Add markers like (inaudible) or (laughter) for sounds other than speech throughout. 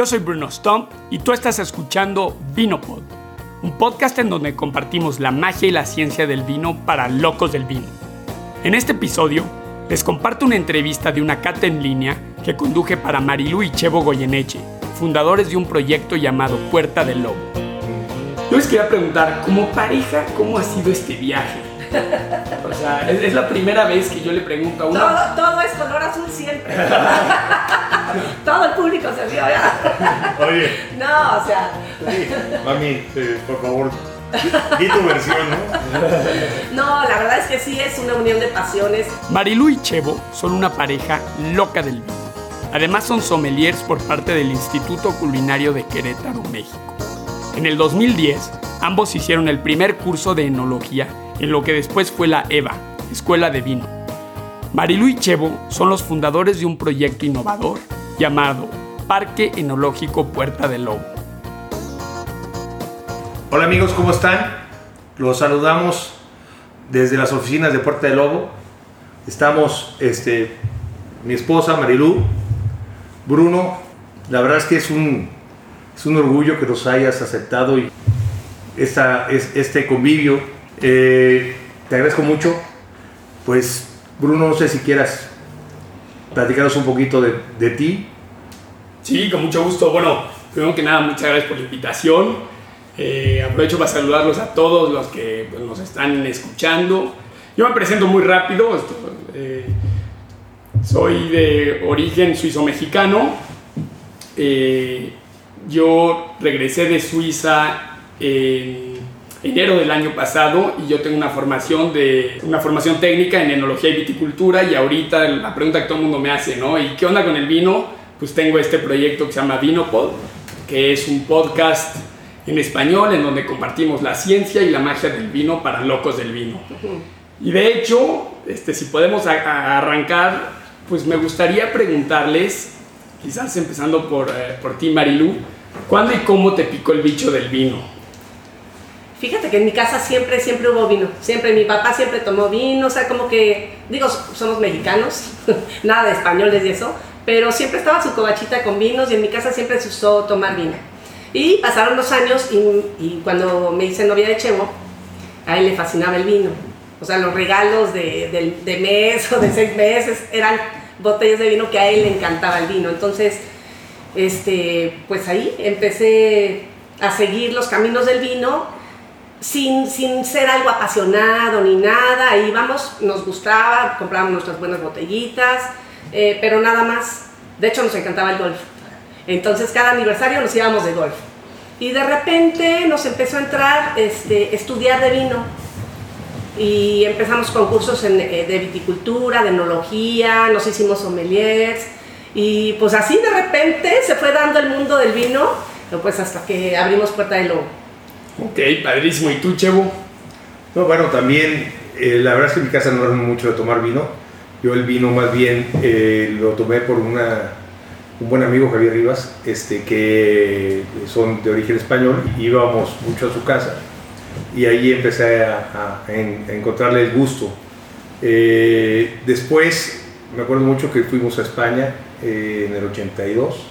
Yo soy Bruno Stump y tú estás escuchando Vinopod, un podcast en donde compartimos la magia y la ciencia del vino para locos del vino. En este episodio les comparto una entrevista de una cata en línea que conduje para Marilu y Chevo Goyeneche, fundadores de un proyecto llamado Puerta del Lobo. Yo les quería preguntar, como pareja, ¿cómo ha sido este viaje? (laughs) O sea, es, es la primera vez que yo le pregunto a una... Todo, todo es color azul siempre. (laughs) todo el público se vio ya. Oye, No, o sea, sí, mami, eh, por favor, di tu versión, ¿no? no, la verdad es que sí es una unión de pasiones. Marilu y Chevo son una pareja loca del vino. Además son sommeliers por parte del Instituto Culinario de Querétaro, México. En el 2010, ambos hicieron el primer curso de enología en lo que después fue la EVA, Escuela de Vino. Marilu y Chevo son los fundadores de un proyecto innovador llamado Parque Enológico Puerta del Lobo. Hola amigos, ¿cómo están? Los saludamos desde las oficinas de Puerta del Lobo. Estamos, este, mi esposa Marilú, Bruno. La verdad es que es un, es un orgullo que nos hayas aceptado y esta, es, este convivio. Eh, te agradezco mucho. Pues, Bruno, no sé si quieras platicarnos un poquito de, de ti. Sí, con mucho gusto. Bueno, primero que nada, muchas gracias por la invitación. Eh, aprovecho para saludarlos a todos los que pues, nos están escuchando. Yo me presento muy rápido. eh, soy de origen suizo-mexicano. Yo regresé de Suiza en enero del año pasado y yo tengo una formación de una formación técnica en enología y viticultura y ahorita la pregunta que todo el mundo me hace, ¿no? ¿Y qué onda con el vino? Pues tengo este proyecto que se llama Vinopod, que es un podcast en español en donde compartimos la ciencia y la magia del vino para locos del vino. Y de hecho, este, si podemos a- a arrancar, pues me gustaría preguntarles, quizás empezando por, eh, por ti Marilu, ¿cuándo y cómo te picó el bicho del vino? Fíjate que en mi casa siempre, siempre hubo vino. Siempre, mi papá siempre tomó vino, o sea, como que, digo, somos mexicanos, (laughs) nada de españoles y eso, pero siempre estaba su cobachita con vinos y en mi casa siempre se usó tomar vino. Y pasaron los años y, y cuando me hice novia de Chevo, a él le fascinaba el vino. O sea, los regalos de, del- de mes o de seis meses eran botellas de vino que a él le encantaba el vino. Entonces, este, pues ahí empecé a seguir los caminos del vino sin, sin ser algo apasionado ni nada, íbamos, nos gustaba, comprábamos nuestras buenas botellitas, eh, pero nada más. De hecho, nos encantaba el golf. Entonces, cada aniversario nos íbamos de golf. Y de repente nos empezó a entrar este, estudiar de vino. Y empezamos con cursos eh, de viticultura, de enología, nos hicimos sommeliers. Y pues así de repente se fue dando el mundo del vino, pues hasta que abrimos Puerta de Lobo. Ok, padrísimo. ¿Y tú, Chevo? No, bueno, también, eh, la verdad es que en mi casa no era mucho de tomar vino. Yo el vino más bien eh, lo tomé por una, un buen amigo, Javier Rivas, este, que son de origen español. Íbamos mucho a su casa y ahí empecé a, a en- a encontrarle el gusto. Eh, después, me acuerdo mucho que fuimos a España en el 82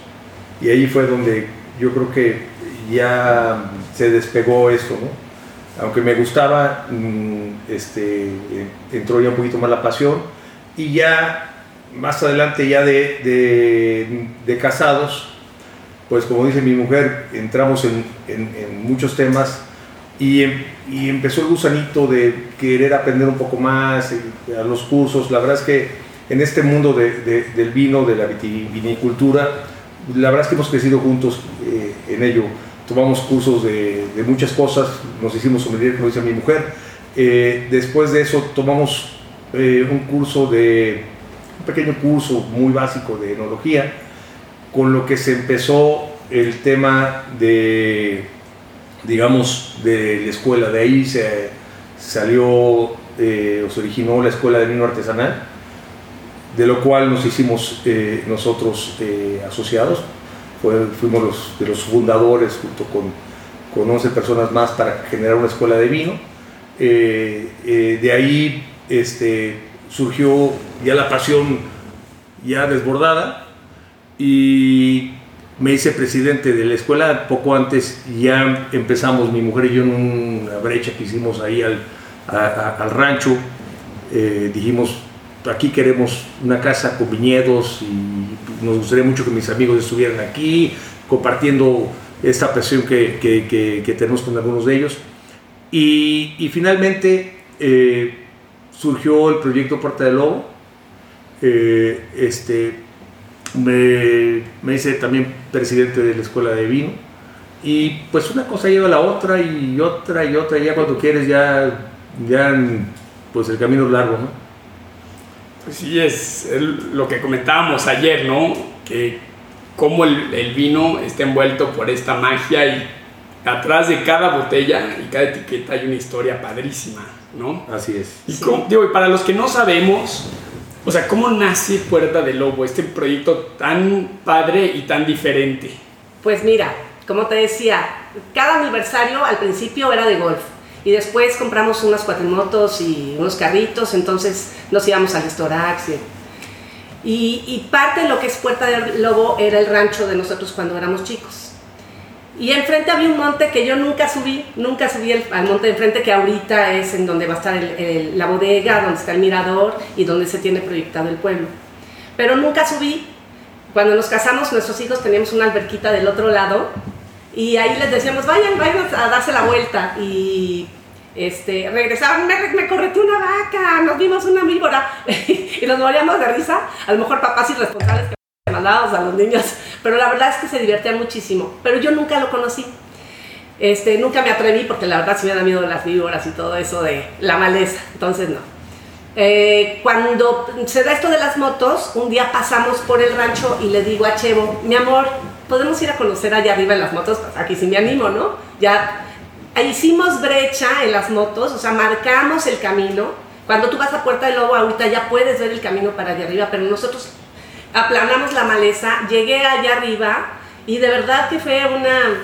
y ahí fue donde yo creo que ya se despegó esto, ¿no? aunque me gustaba, mm, este, entró ya un poquito más la pasión y ya más adelante ya de, de- casados, pues como dice mi mujer, entramos en, en- muchos temas y, em- y empezó el gusanito de querer aprender un poco más, eh, a los cursos, la verdad es que en este mundo de- de- del vino, de la viti- vinicultura, la verdad es que hemos crecido juntos eh, en ello tomamos cursos de, muchas cosas, nos hicimos sommelier, como dice mi mujer. Eh, después de eso tomamos eh, un curso de, un pequeño curso muy básico de enología, con lo que se empezó el tema de, digamos, de la escuela. De ahí se salió, eh, o se originó la escuela de vino artesanal, de lo cual nos hicimos nosotros asociados. Fuimos los, de los fundadores junto con, con 11 personas más para generar una escuela de vino. Eh, eh, de ahí este, surgió ya la pasión ya desbordada y me hice presidente de la escuela, poco antes ya empezamos mi mujer y yo en una brecha que hicimos ahí al, al rancho, eh, dijimos, aquí queremos una casa con viñedos y nos gustaría mucho que mis amigos estuvieran aquí, compartiendo esta presión que, que, que, tenemos con algunos de ellos. Y, y finalmente eh, surgió el proyecto Puerta del Lobo. Eh, este, me, me, hice también presidente de la escuela de vino. Y pues una cosa lleva a la otra y otra y otra. Y ya cuando quieres, ya, ya pues el camino es largo, ¿no? Pues sí, es lo que comentábamos ayer, ¿no? Que cómo el, el, vino está envuelto por esta magia y atrás de cada botella y cada etiqueta hay una historia padrísima, ¿no? Así es. Y digo, y para los que no sabemos, o sea, ¿cómo nace Puerta del Lobo, este proyecto tan padre y tan diferente? Pues mira, como te decía, cada aniversario al principio era de golf y después compramos unas cuatrimotos y unos carritos, entonces nos íbamos al Estorax. Y, y, parte de lo que es Puerta del Lobo era el rancho de nosotros cuando éramos chicos. Y enfrente había un monte que yo nunca subí, nunca subí al monte de enfrente, que ahorita es en donde va a estar la bodega, donde está el mirador y donde se tiene proyectado el pueblo. Pero nunca subí. Cuando nos casamos, nuestros hijos teníamos una alberquita del otro lado y ahí les decíamos, vayan, vayan a darse la vuelta. Y este, regresaban, me, me una vaca, nos vimos una víbora. (laughs) y nos moríamos de risa. A lo mejor papás irresponsables que mandados a los niños. Pero la verdad es que se divertían muchísimo. Pero yo nunca lo conocí. Este, nunca me atreví porque la verdad sí me da miedo las víboras y todo eso de la maleza. Entonces no. Eh, cuando se da esto de las motos, un día pasamos por el rancho y le digo a Chevo, mi amor, podemos ir a conocer allá arriba en las motos, pues aquí sí me animo, ¿no? Ya hicimos brecha en las motos, o sea, marcamos el camino. Cuando tú vas a Puerta del Lobo, ahorita ya puedes ver el camino para allá arriba, pero nosotros aplanamos la maleza, llegué allá arriba y de verdad que fue una...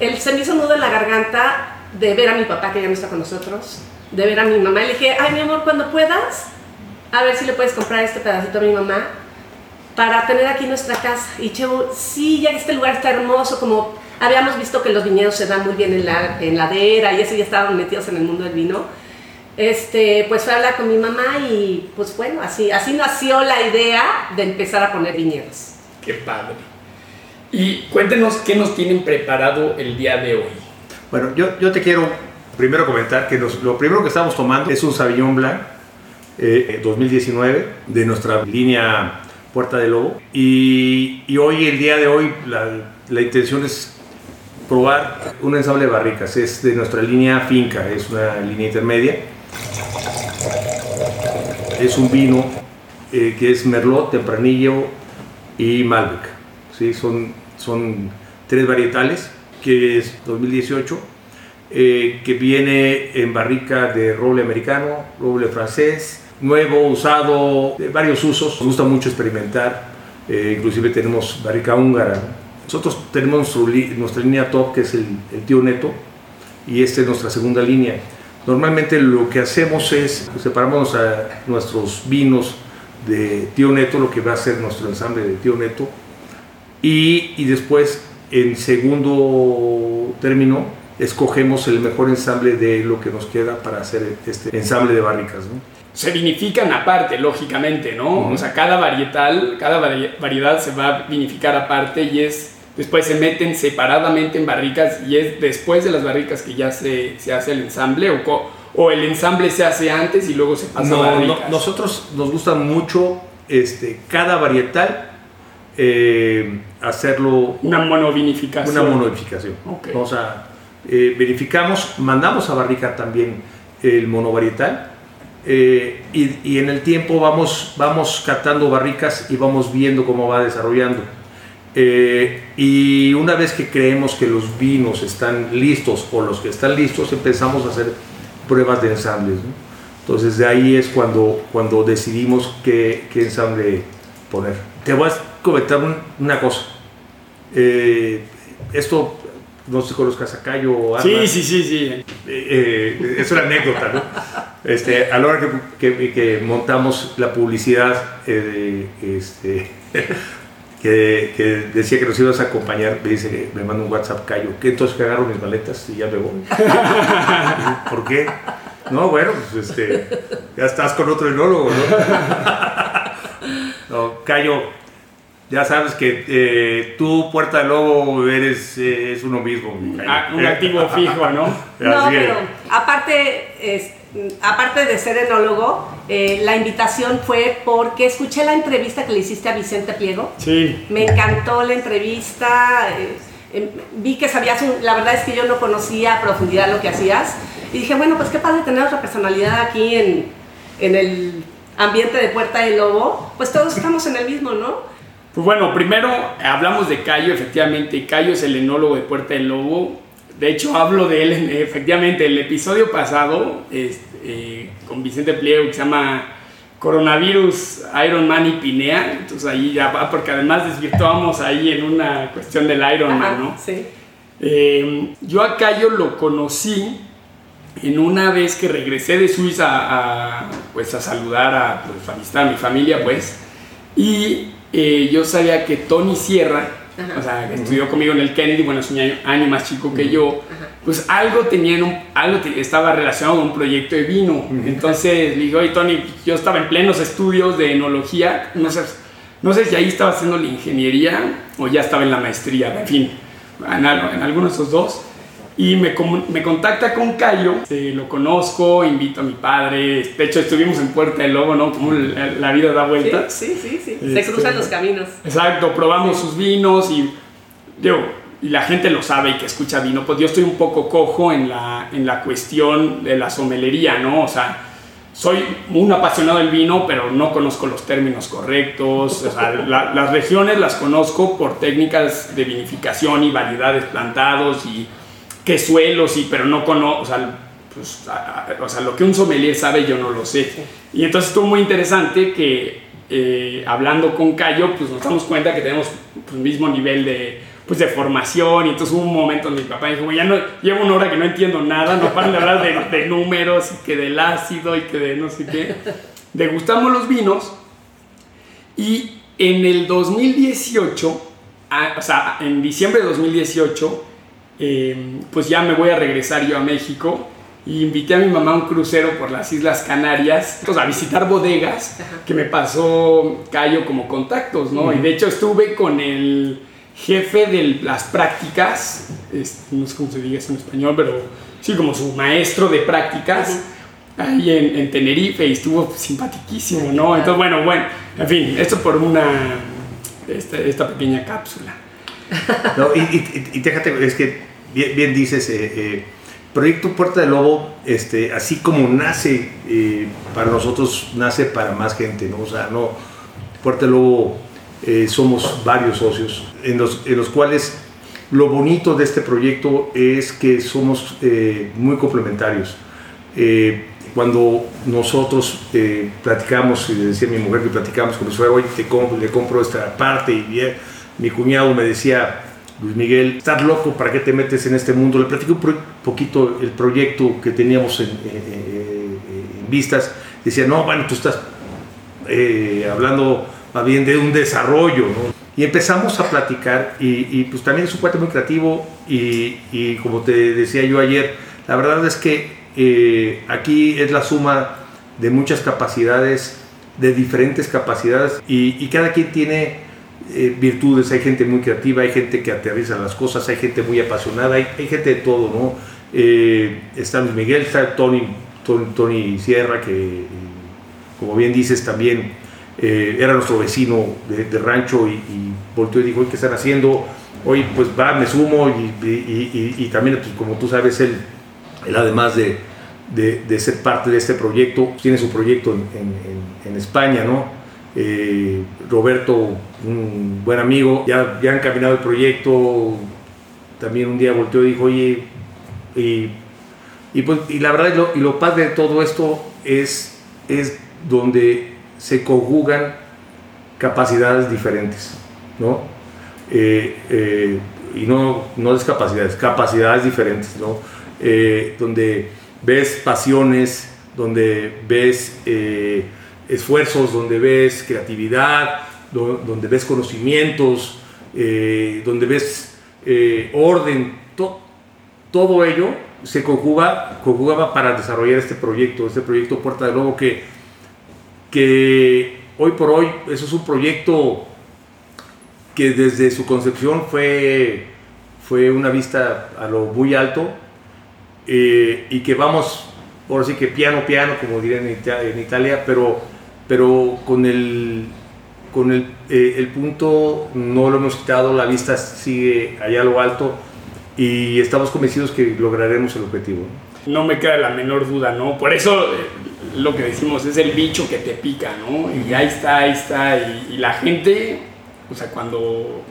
El, se me hizo nudo en la garganta de ver a mi papá que ya no está con nosotros, de ver a mi mamá. Y le dije, ay mi amor, cuando puedas, a ver si le puedes comprar este pedacito a mi mamá para tener aquí nuestra casa. Y Chevo, sí, ya este lugar está hermoso, como habíamos visto que los viñedos se dan muy bien en la en ladera y eso ya estaban metidos en el mundo del vino. Este, pues fue a hablar con mi mamá y pues bueno, así, así nació la idea de empezar a poner viñedos. Qué padre. Y cuéntenos qué nos tienen preparado el día de hoy. Bueno, yo, yo te quiero primero comentar que lo primero que estamos tomando es un Sauvignon Blanc 2019 eh, de nuestra línea Puerta de Lobo. Y, hoy, el día de hoy, la, intención es probar un ensamble de barricas. Es de nuestra línea Finca, es una línea intermedia. Es un vino eh, que es Merlot, Tempranillo y Malbec. ¿sí? Son, son tres varietales, que es 2018. Eh, que viene en barrica de roble americano, roble francés, nuevo, usado, de varios usos. Nos gusta mucho experimentar, eh, inclusive tenemos barrica húngara. Nosotros tenemos nuestra línea top, que es el, el, tío neto, y esta es nuestra segunda línea. Normalmente lo que hacemos es separamos a nuestros vinos de tío neto, lo que va a ser nuestro ensamble de tío neto, y, y después en segundo término escogemos el mejor ensamble de lo que nos queda para hacer este ensamble de barricas. ¿no? Se vinifican aparte, lógicamente, ¿no? O sea, cada varietal, cada variedad se va a vinificar aparte y es, después se meten separadamente en barricas y es después de las barricas que ya se, se hace el ensamble o, o el ensamble se hace antes y luego se pasa a barricas. No, nosotros nos gusta mucho este, cada varietal eh, hacerlo... Una monovinificación. Una monovinificación. Okay. O sea, eh, verificamos, mandamos a barrica también el monovarietal eh, y, y, en el tiempo vamos, vamos catando barricas y vamos viendo cómo va desarrollando. Eh, y una vez que creemos que los vinos están listos o los que están listos, empezamos a hacer pruebas de ensambles. ¿no? Entonces de ahí es cuando, cuando decidimos qué, qué ensamble poner. Te voy a comentar un, una cosa. Eh, esto no sé si conozcas a Cayo o Armas. Sí, sí, sí, sí. Eh, eh, es una anécdota, ¿no? Este, a la hora que, que, que montamos la publicidad, eh, este, (laughs) que, que decía que nos ibas a acompañar, me dice, me manda un WhatsApp, Cayo, ¿qué entonces que agarro mis maletas y ya me voy? (laughs) ¿Por qué? No, bueno, pues este, ya estás con otro enólogo, ¿no? (laughs) no Cayo, ya sabes que eh, tú, Puerta del Lobo, eres eh, es uno mismo. Ah, un activo fijo, ¿no? (laughs) No, pero aparte, es, aparte de ser enólogo, eh, la invitación fue porque escuché la entrevista que le hiciste a Vicente Pliego. Sí. Me encantó la entrevista. eh, vi que sabías, un- la verdad es que yo no conocía a profundidad lo que hacías. Y dije, bueno, pues qué padre tener otra personalidad aquí en, en el ambiente de Puerta del Lobo. Pues todos estamos en el mismo, ¿no? Pues bueno, primero hablamos de Cayo, efectivamente. Cayo es el enólogo de Puerta del Lobo. De hecho, hablo de él, en- efectivamente, el episodio pasado este, eh, con Vicente Pliego, que se llama Coronavirus, Iron Man y Pinea. Entonces ahí ya va, porque además desvirtuamos ahí en una cuestión del Iron Man, ¿no? Sí. Eh, yo a Cayo lo conocí en una vez que regresé de Suiza a, pues, a saludar a, pues, a visitar a mi familia, pues, y eh, yo sabía que Tony Sierra, Ajá. o sea, que estudió conmigo en el Kennedy, bueno, es un año, año más chico que yo, Ajá. pues algo tenía en un, algo te- estaba relacionado con un proyecto de vino. Entonces le digo, oye Tony, yo estaba en plenos estudios de enología, no sé, no sé si ahí estaba haciendo la ingeniería o ya estaba en la maestría, en fin, en, en alguno de esos dos. Y me, me contacta con Cayo, eh, lo conozco, invito a mi padre, de hecho estuvimos en Puerta del Lobo, ¿no? Como la, la vida da vueltas. Sí, sí, sí. sí. Este- Se cruzan los caminos. Exacto, probamos sus vinos y digo, y la gente lo sabe y que escucha vino, pues yo estoy un poco cojo en la, en la cuestión de la somelería, ¿no? O sea, soy un apasionado del vino, pero no conozco los términos correctos. O sea, la- las regiones las conozco por técnicas de vinificación y variedades plantados y qué suelos, y, pero no conozco, o sea, pues, a- a- o sea, lo que un sommelier sabe yo no lo sé. Y entonces estuvo muy interesante que eh, hablando con Cayo, pues nos damos cuenta que tenemos pues, mismo nivel de, pues, de formación. Y entonces hubo un momento donde mi papá dijo, "Güey, ya no, llevo una hora que no entiendo nada, no paran de hablar de, de números y que del ácido y que de no sé qué. Degustamos los vinos y en el 2018, ah, o sea, en diciembre de 2018, eh, pues ya me voy a regresar yo a México y invité a mi mamá a un crucero por las Islas Canarias, pues, a visitar bodegas que me pasó Cayo como contactos, ¿no? Y de hecho estuve con el jefe de las prácticas, no sé cómo se diga eso en español, pero sí, como su maestro de prácticas. Ahí en, en Tenerife y estuvo simpatiquísimo, ¿no? Entonces, bueno, bueno, en fin, esto por una, esta, esta pequeña cápsula. (laughs) No, y, y, y déjate, es que bien, dices, eh, eh, Proyecto Puerta del Lobo, este, así como nace eh, para nosotros, nace para más gente, ¿no? Sea, no, Puerta del Lobo eh, somos varios socios, en los, en los cuales lo bonito de este proyecto es que somos muy complementarios. Cuando nosotros platicamos, y decía mi mujer que platicamos con mi suegro, oye, te compro, le compro esta parte, y mi cuñado me decía, Luis Miguel, estás loco, ¿para qué te metes en este mundo? Le platico un poquito el proyecto que teníamos en, vistas. Decía, no, bueno, tú estás eh, hablando más bien de un desarrollo, ¿no? Y empezamos a platicar y, pues también es un cuate muy creativo y, como te decía yo ayer, la verdad es que eh, aquí es la suma de muchas capacidades, de diferentes capacidades y cada quien tiene eh, virtudes, hay gente muy creativa, hay gente que aterriza las cosas, hay gente muy apasionada, hay, gente de todo, ¿no? Eh, está Luis Miguel, está Tony, Tony, Sierra, que como bien dices también eh, era nuestro vecino de, rancho y, volteó y dijo, "Oye, ¿qué están haciendo? Hoy pues va, me sumo y, y- también como tú sabes, él, además de, ser parte de este proyecto, tiene su proyecto en España, ¿no? Eh, Roberto, un buen amigo, ya, ya han caminado el proyecto, también un día volteó y dijo, oye, y, pues, y la verdad, lo, y lo padre de todo esto es, es donde se conjugan capacidades diferentes, ¿no? Eh, eh, y no, no discapacidades, capacidades diferentes, ¿no? Donde ves pasiones, donde ves esfuerzos, donde ves creatividad, donde ves conocimientos, eh, donde ves eh, orden, todo ello se conjuga, conjugaba para desarrollar este proyecto, este proyecto Puerta de Lobo que, que hoy por hoy eso es un proyecto que desde su concepción fue, fue una vista a lo muy alto eh, y que vamos, por así que piano, piano, como dirían en, Italia, pero, pero con el, con el, eh, el punto no lo hemos quitado, la vista sigue allá a lo alto y estamos convencidos que lograremos el objetivo. No me queda la menor duda, ¿no? Por eso eh, lo que decimos es el bicho que te pica, ¿no? Y ahí está, ahí está. Y, la gente, o sea, cuando,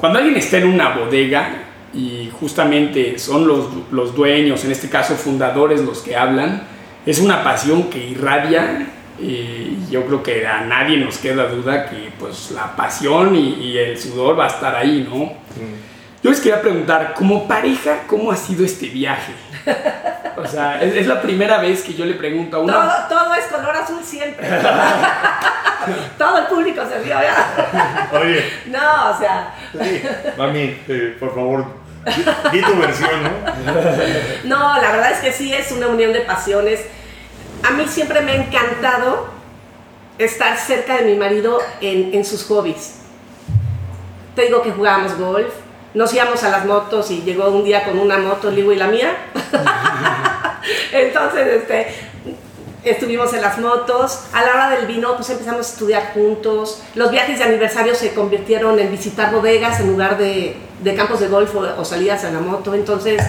cuando alguien está en una bodega y justamente son los, los dueños, en este caso fundadores, los que hablan, es una pasión que irradia y yo creo que a nadie nos queda duda que pues la pasión y, el sudor va a estar ahí, ¿no? Mm. Yo les quería preguntar, como pareja, ¿cómo ha sido este viaje? (laughs) O sea, es, la primera vez que yo le pregunto a una... Todo, todo es color azul siempre. (laughs) todo el público se vio ya. Oye. No, o sea... Sí. Mami, eh, por favor, di tu versión, ¿no? (laughs) No, la verdad es que sí es una unión de pasiones. A mí siempre me ha encantado estar cerca de mi marido en, en sus hobbies. Te digo que jugábamos golf, nos íbamos a las motos y llegó un día con una moto, Ligo y la mía. (laughs) Entonces, este, estuvimos en las motos. A la hora del vino, pues empezamos a estudiar juntos. Los viajes de aniversario se convirtieron en visitar bodegas en lugar de, de campos de golf o, salidas en la moto. Entonces,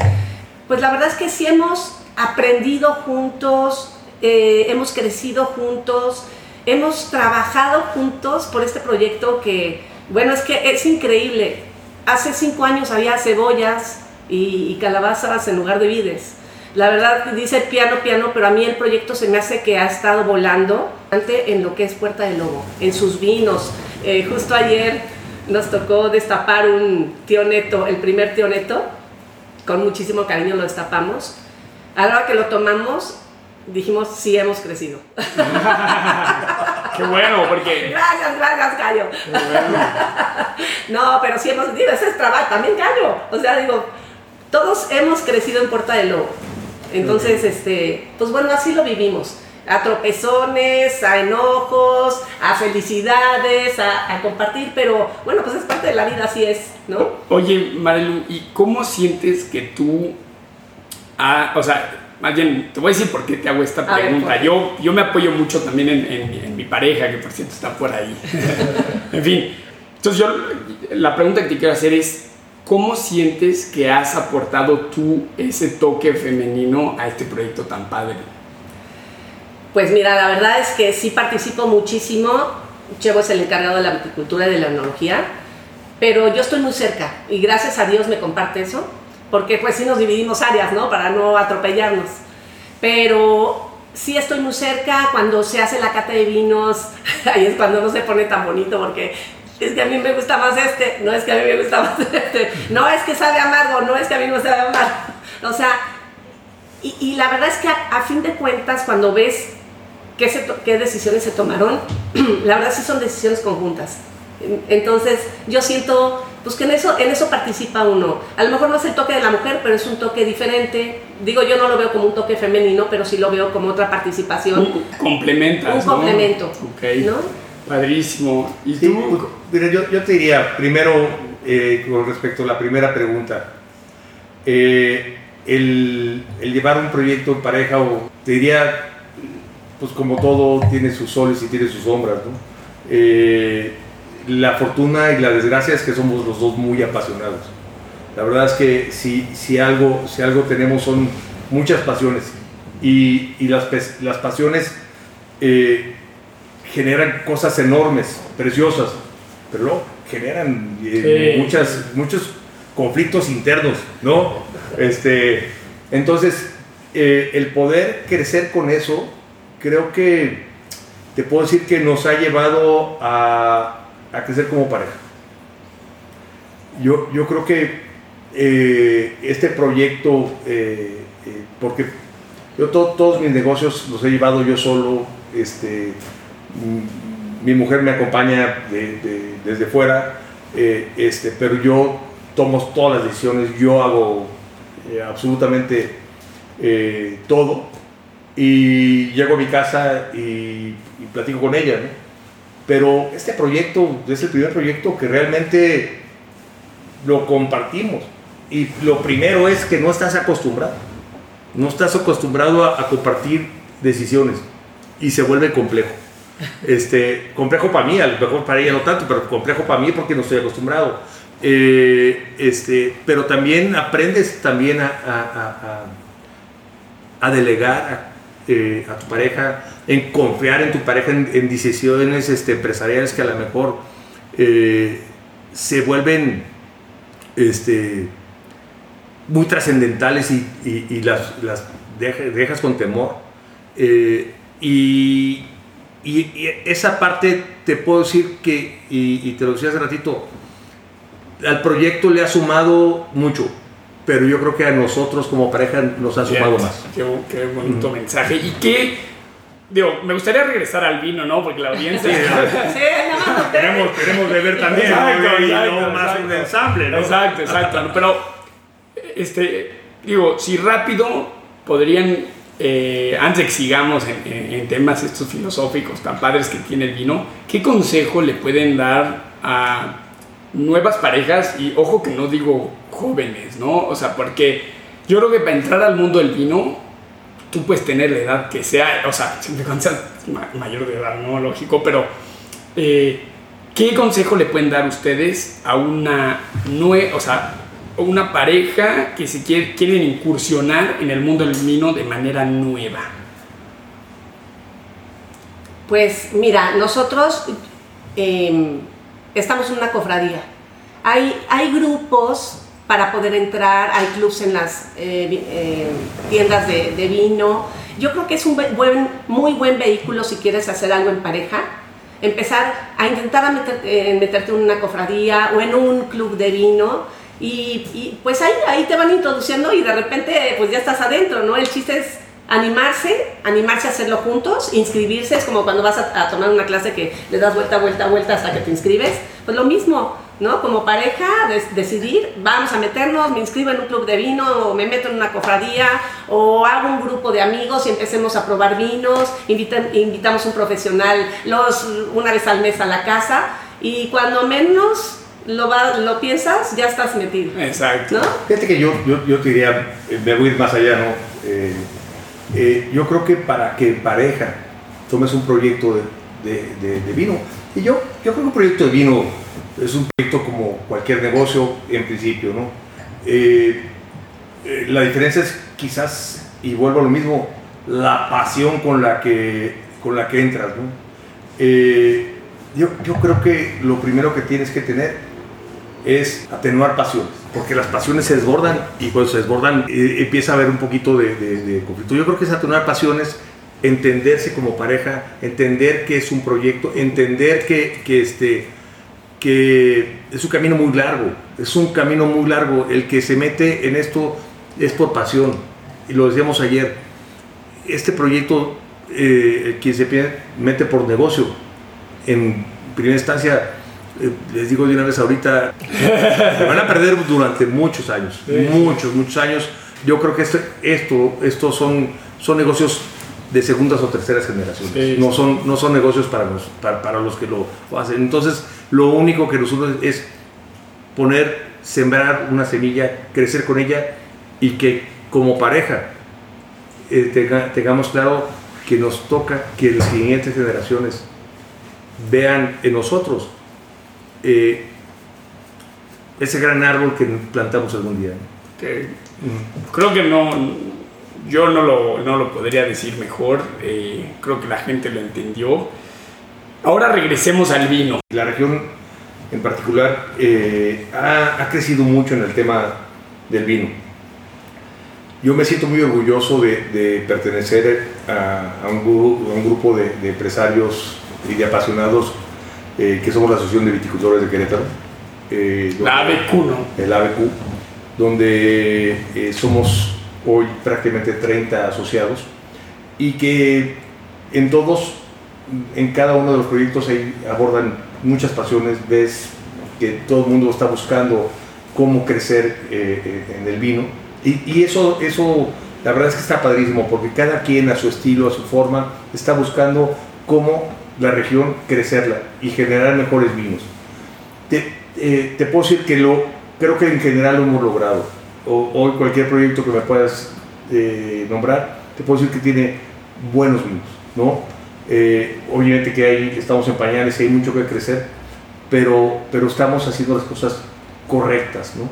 pues la verdad es que sí hemos aprendido juntos, eh, hemos crecido juntos, hemos trabajado juntos por este proyecto que, bueno, es que es increíble hace cinco años había cebollas y, calabazas en lugar de vides. La verdad dice piano, piano, pero a mí el proyecto se me hace que ha estado volando en lo que es Puerta del Lobo, en sus vinos. Eh, justo ayer nos tocó destapar un tío neto, el primer tío neto, con muchísimo cariño lo destapamos. A la hora que lo tomamos, dijimos, sí hemos crecido. (laughs) Qué bueno, porque... Gracias, gracias, Cayo. (laughs) no, pero sí hemos, digo, ese es trabajo, también Cayo. O sea, digo, todos hemos crecido en Puerta del Lobo. Entonces, este, pues bueno, así lo vivimos. A tropezones, a enojos, a felicidades, a, compartir, pero bueno, pues es parte de la vida, así es, ¿no? Oye, Marilu, ¿y cómo sientes que tú, ah, o sea, más bien, te voy a decir por qué te hago esta pregunta. yo, yo me apoyo mucho también en, mi pareja, que por cierto está por ahí. (laughs) en fin, entonces yo la pregunta que te quiero hacer es, ¿cómo sientes que has aportado tú ese toque femenino a este proyecto tan padre? Pues mira, la verdad es que sí participo muchísimo. Chevo es el encargado de la viticultura y de la enología, pero yo estoy muy cerca y gracias a Dios me comparte eso porque pues sí nos dividimos áreas, ¿no? Para no atropellarnos. Pero sí estoy muy cerca cuando se hace la cata de vinos, (laughs) ahí es cuando no se pone tan bonito porque es que a mí me gusta más este, no es que a mí me gusta más (laughs) este, no es que sabe amargo, no es que a mí no sabe amargo. O sea, y, la verdad es que a, fin de cuentas cuando ves qué, qué decisiones se tomaron, (clears throat) la verdad sí son decisiones conjuntas. Entonces yo siento pues que en eso, en eso participa uno. A lo mejor no es el toque de la mujer, pero es un toque diferente. Digo, yo no lo veo como un toque femenino, pero sí lo veo como otra participación. Un complemento. Un complemento. ¿no? Padrísimo. ¿Y tú? Mira, yo, yo, te diría, primero, eh, con respecto a la primera pregunta, eh, el, el, llevar un proyecto en pareja, o te diría, pues como todo, tiene sus soles y tiene sus sombras, ¿no? Eh, la fortuna y la desgracia es que somos los dos muy apasionados. La verdad es que si, si, algo, si algo tenemos son muchas pasiones y, y las, las, pasiones eh, generan cosas enormes, preciosas, pero luego generan eh, muchas, muchos conflictos internos, ¿no? Este, entonces, eh, el poder crecer con eso, creo que te puedo decir que nos ha llevado a, a crecer como pareja. Yo, yo creo que eh, este proyecto, eh, eh, porque yo todos mis negocios los he llevado yo solo, este, mi mujer me acompaña de- de- desde fuera, este, pero yo tomo todas las decisiones, yo hago absolutamente todo y llego a mi casa y, platico con ella. Pero este proyecto es el primer proyecto que realmente lo compartimos. Y lo primero es que no estás acostumbrado. No estás acostumbrado a, compartir decisiones. Y se vuelve complejo. Este, complejo para mí, a lo mejor para ella no tanto, pero complejo para mí porque no estoy acostumbrado. Eh, este, pero también aprendes también a, a- a- a- delegar eh, a tu pareja, en confiar en tu pareja en, decisiones este, empresariales que a lo mejor eh, se vuelven este, muy trascendentales y, las, las deja- dejas con temor. Eh, y, esa parte te puedo decir que, y te lo decía hace ratito, al proyecto le ha sumado mucho, pero yo creo que a nosotros como pareja nos ha sumado más. Qué, qué bonito mensaje. Y qué, digo, me gustaría regresar al vino, ¿no? Porque la audiencia... Sí, usted. Queremos, queremos beber también, Exacto, ¿no? y exacto, no más exacto. un ensamble, ¿no? Exacto, exacto. ¿no? Pero, este, digo, si rápido podrían, eh, antes de que sigamos en, en- en temas estos filosóficos tan padres que tiene el vino, ¿qué consejo le pueden dar a nuevas parejas? Y ojo que no digo jóvenes, ¿no? O sea, porque yo creo que para entrar al mundo del vino, tú puedes tener la edad que sea, o sea, siempre cuando seas ma- mayor de edad, ¿no? Lógico, pero... eh, ¿Qué consejo le pueden dar ustedes a una nue o sea, una pareja que se quiere, quieren incursionar en el mundo del vino de manera nueva? Pues mira, nosotros eh, estamos en una cofradía. Hay, hay grupos para poder entrar, hay clubs en las eh, eh, tiendas de, vino. Yo creo que es un muy buen vehículo si quieres hacer algo en pareja. Empezar a intentar a meter- eh, meterte en una cofradía o en un club de vino. Y, y, pues ahí, ahí te van introduciendo y de repente pues ya estás adentro, ¿no? El chiste es animarse, animarse a hacerlo juntos, inscribirse, es como cuando vas a, a tomar una clase que le das vuelta, vuelta, vuelta hasta que te inscribes, pues lo mismo, ¿no? Como pareja, decidir, vamos a meternos, me inscribo en un club de vino, o me meto en una cofradía, o hago un grupo de amigos y empecemos a probar vinos, invitan- invitamos un profesional los, una vez al mes a la casa, y cuando menos lo, lo piensas, ya estás metido, Exacto. Fíjate que yo, yo, yo te diría, eh, me voy más allá, ¿no? Eh, eh, yo creo que para que pareja tomes un proyecto de, de- de- de vino, y yo, yo creo que un proyecto de vino es un proyecto como cualquier negocio en principio, ¿no? Eh, eh, la diferencia es quizás, y vuelvo a lo mismo, la pasión con la que, con la que entras, ¿no? Eh, yo, creo que lo primero que tienes que tener es atenuar pasiones, porque las pasiones se desbordan y cuando se desbordan empieza a haber un poquito de, de- de conflicto. Yo creo que es atenuar pasiones, entenderse como pareja, entender que es un proyecto, entender que, que, este, que es un camino muy largo, es un camino muy largo. El que se mete en esto es por pasión, y lo decíamos ayer, este proyecto, eh, que se mete por negocio, en primera instancia, eh, les digo de una vez ahorita, (laughs) van a perder durante muchos años, muchos, muchos años. Yo creo que este- esto, estos son, son negocios de segundas o terceras generaciones. Sí. No, son, no son negocios para los, para, para los que lo hacen. Entonces, lo único que nosotros es poner, sembrar una semilla, crecer con ella y que como pareja eh, tenga- tengamos claro que nos toca que las siguientes generaciones vean en nosotros eh, ese gran árbol que plantamos algún día. creo que no, yo no lo, no lo podría decir mejor. eh, creo que la gente lo entendió. Ahora regresemos al vino. La región en particular eh, ha, ha crecido mucho en el tema del vino. Yo me siento muy orgulloso de, de pertenecer a, a un, gru- a un grupo de, de empresarios y de apasionados eh, que somos la Asociación de Viticultores de Querétaro. eh, La ABQ, ¿no? el ABQ, donde eh, somos hoy prácticamente 30 asociados y que en todos en cada uno de los proyectos ahí abordan muchas pasiones, ves que todo el mundo está buscando cómo crecer eh, eh, en el vino. Y, y, eso, eso, la verdad es que está padrísimo, porque cada quien a su estilo, a su forma, está buscando cómo la región crecerla y generar mejores vinos. Te, eh, te puedo decir que lo, creo que en general lo hemos logrado. O, hoy cualquier proyecto que me puedas eh, nombrar, te puedo decir que tiene buenos vinos, ¿no? Eh, obviamente que hay, estamos en pañales y hay mucho que crecer, pero, pero estamos haciendo las cosas correctas, ¿no?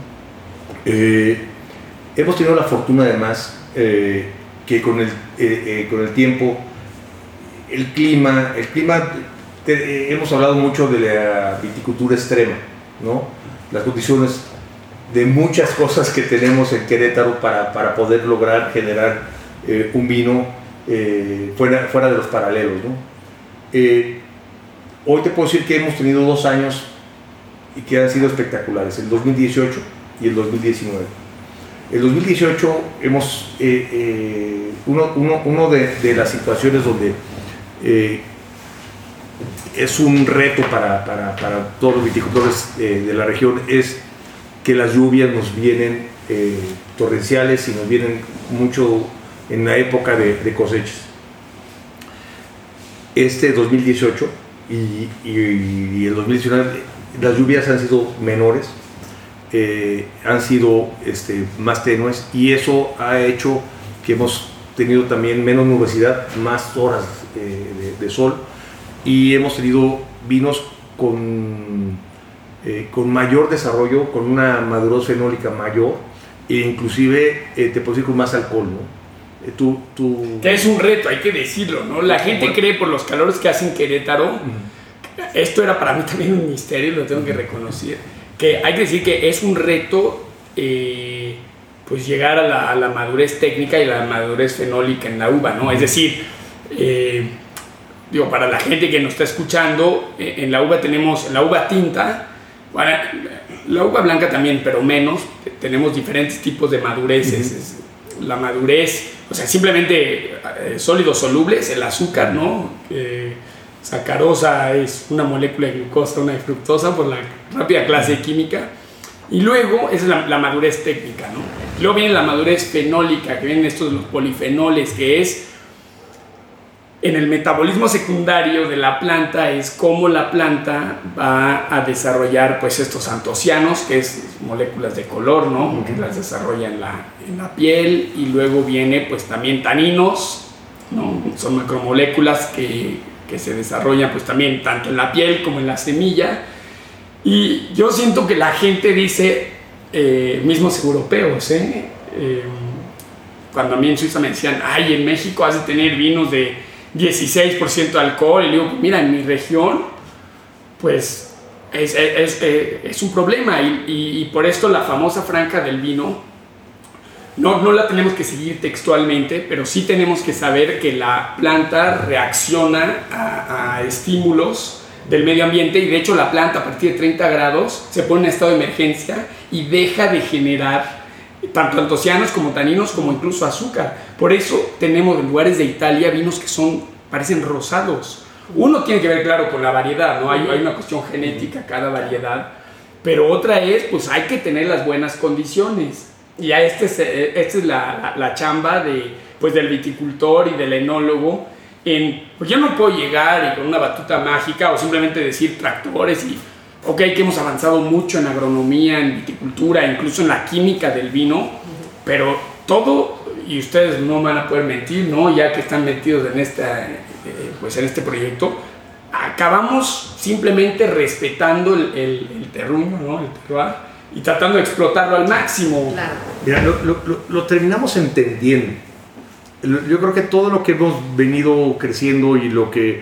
Eh, hemos tenido la fortuna además eh, que con el, con el tiempo, el clima, el clima, te, hemos hablado mucho de la viticultura extrema, ¿no? Las condiciones de muchas (laughs) cosas que tenemos en Querétaro para, para poder lograr generar eh, un vino eh, fuera, fuera de los paralelos. ¿no? Eh, hoy te puedo decir que hemos tenido dos años y que han sido espectaculares, el 2018 y el 2019. El 2018 hemos, uno, uno, uno de, de, las situaciones donde es un reto para, para, para todos los viticultores de la región es que las lluvias nos vienen eh, torrenciales y nos vienen mucho en la época de, cosechas. Este 2018 y, el 2019 las lluvias han sido menores, eh, han sido este, más tenues y eso ha hecho que hemos tenido también menos nubosidad, más horas eh, de, sol y hemos tenido vinos con eh, con mayor desarrollo, con una madurez fenólica mayor e inclusive te puedo decir con más alcohol. Eh. Que es un reto, hay que decirlo, ¿no? La gente bueno. cree por los calores que hacen Querétaro, esto era para mí también un misterio, lo tengo que reconocer, que hay que decir que es un reto eh, pues llegar a la, a la, madurez técnica y la madurez fenólica en la uva, ¿no? Es decir, eh, digo, para la gente que nos está escuchando, en la uva tenemos, en la uva tinta, bueno, la uva blanca también, pero menos. Tenemos diferentes tipos de madureces. La madurez, o sea, simplemente eh, sólidos solubles, el azúcar, ¿no? Sacarosa es una molécula de glucosa, una de fructosa por la rápida clase química. Y luego, es la, la, madurez técnica, ¿no? Luego viene la madurez fenólica, que vienen estos los polifenoles, que es en el metabolismo secundario de la planta es cómo la planta va a desarrollar pues estos antocianos, que es moléculas de color, ¿no? Que las desarrolla en la, en la piel y luego viene pues también taninos, ¿no? Son macromoléculas que, que se desarrollan pues también tanto en la piel como en la semilla. Y yo siento que la gente dice, eh, mismos europeos, ¿eh? Eh, cuando a mí en Suiza me decían, ay, en México has de tener vinos de 16% de alcohol, y le digo, mira, en mi región, pues es, es un problema, y, por esto la famosa franca del vino, no, no la tenemos que seguir textualmente, pero sí tenemos que saber que la planta reacciona a estímulos del medio ambiente, y de hecho la planta a partir de 30 grados se pone en estado de emergencia y deja de generar tanto antocianos como taninos como incluso azúcar. Por eso tenemos en lugares de Italia vinos que son parecen rosados. Uno tiene que ver claro con la variedad, ¿no? Hay, hay una cuestión genética cada variedad, pero otra es pues hay que tener las buenas condiciones. Y a este es, esta es la, la, la, chamba de, pues, del viticultor y del enólogo. En, pues yo no puedo llegar y con una batuta mágica o simplemente decir tractores y ok, que hemos avanzado mucho en agronomía, en viticultura, incluso en la química del vino, pero todo, y ustedes no van a poder mentir, ¿no? Ya que están metidos en, esta, eh, pues en este proyecto, acabamos simplemente respetando el, el, el terruño, ¿no? El terroir, y tratando de explotarlo al máximo. Claro. Mira, lo, lo, lo, lo terminamos entendiendo. Yo creo que todo lo que hemos venido creciendo y lo que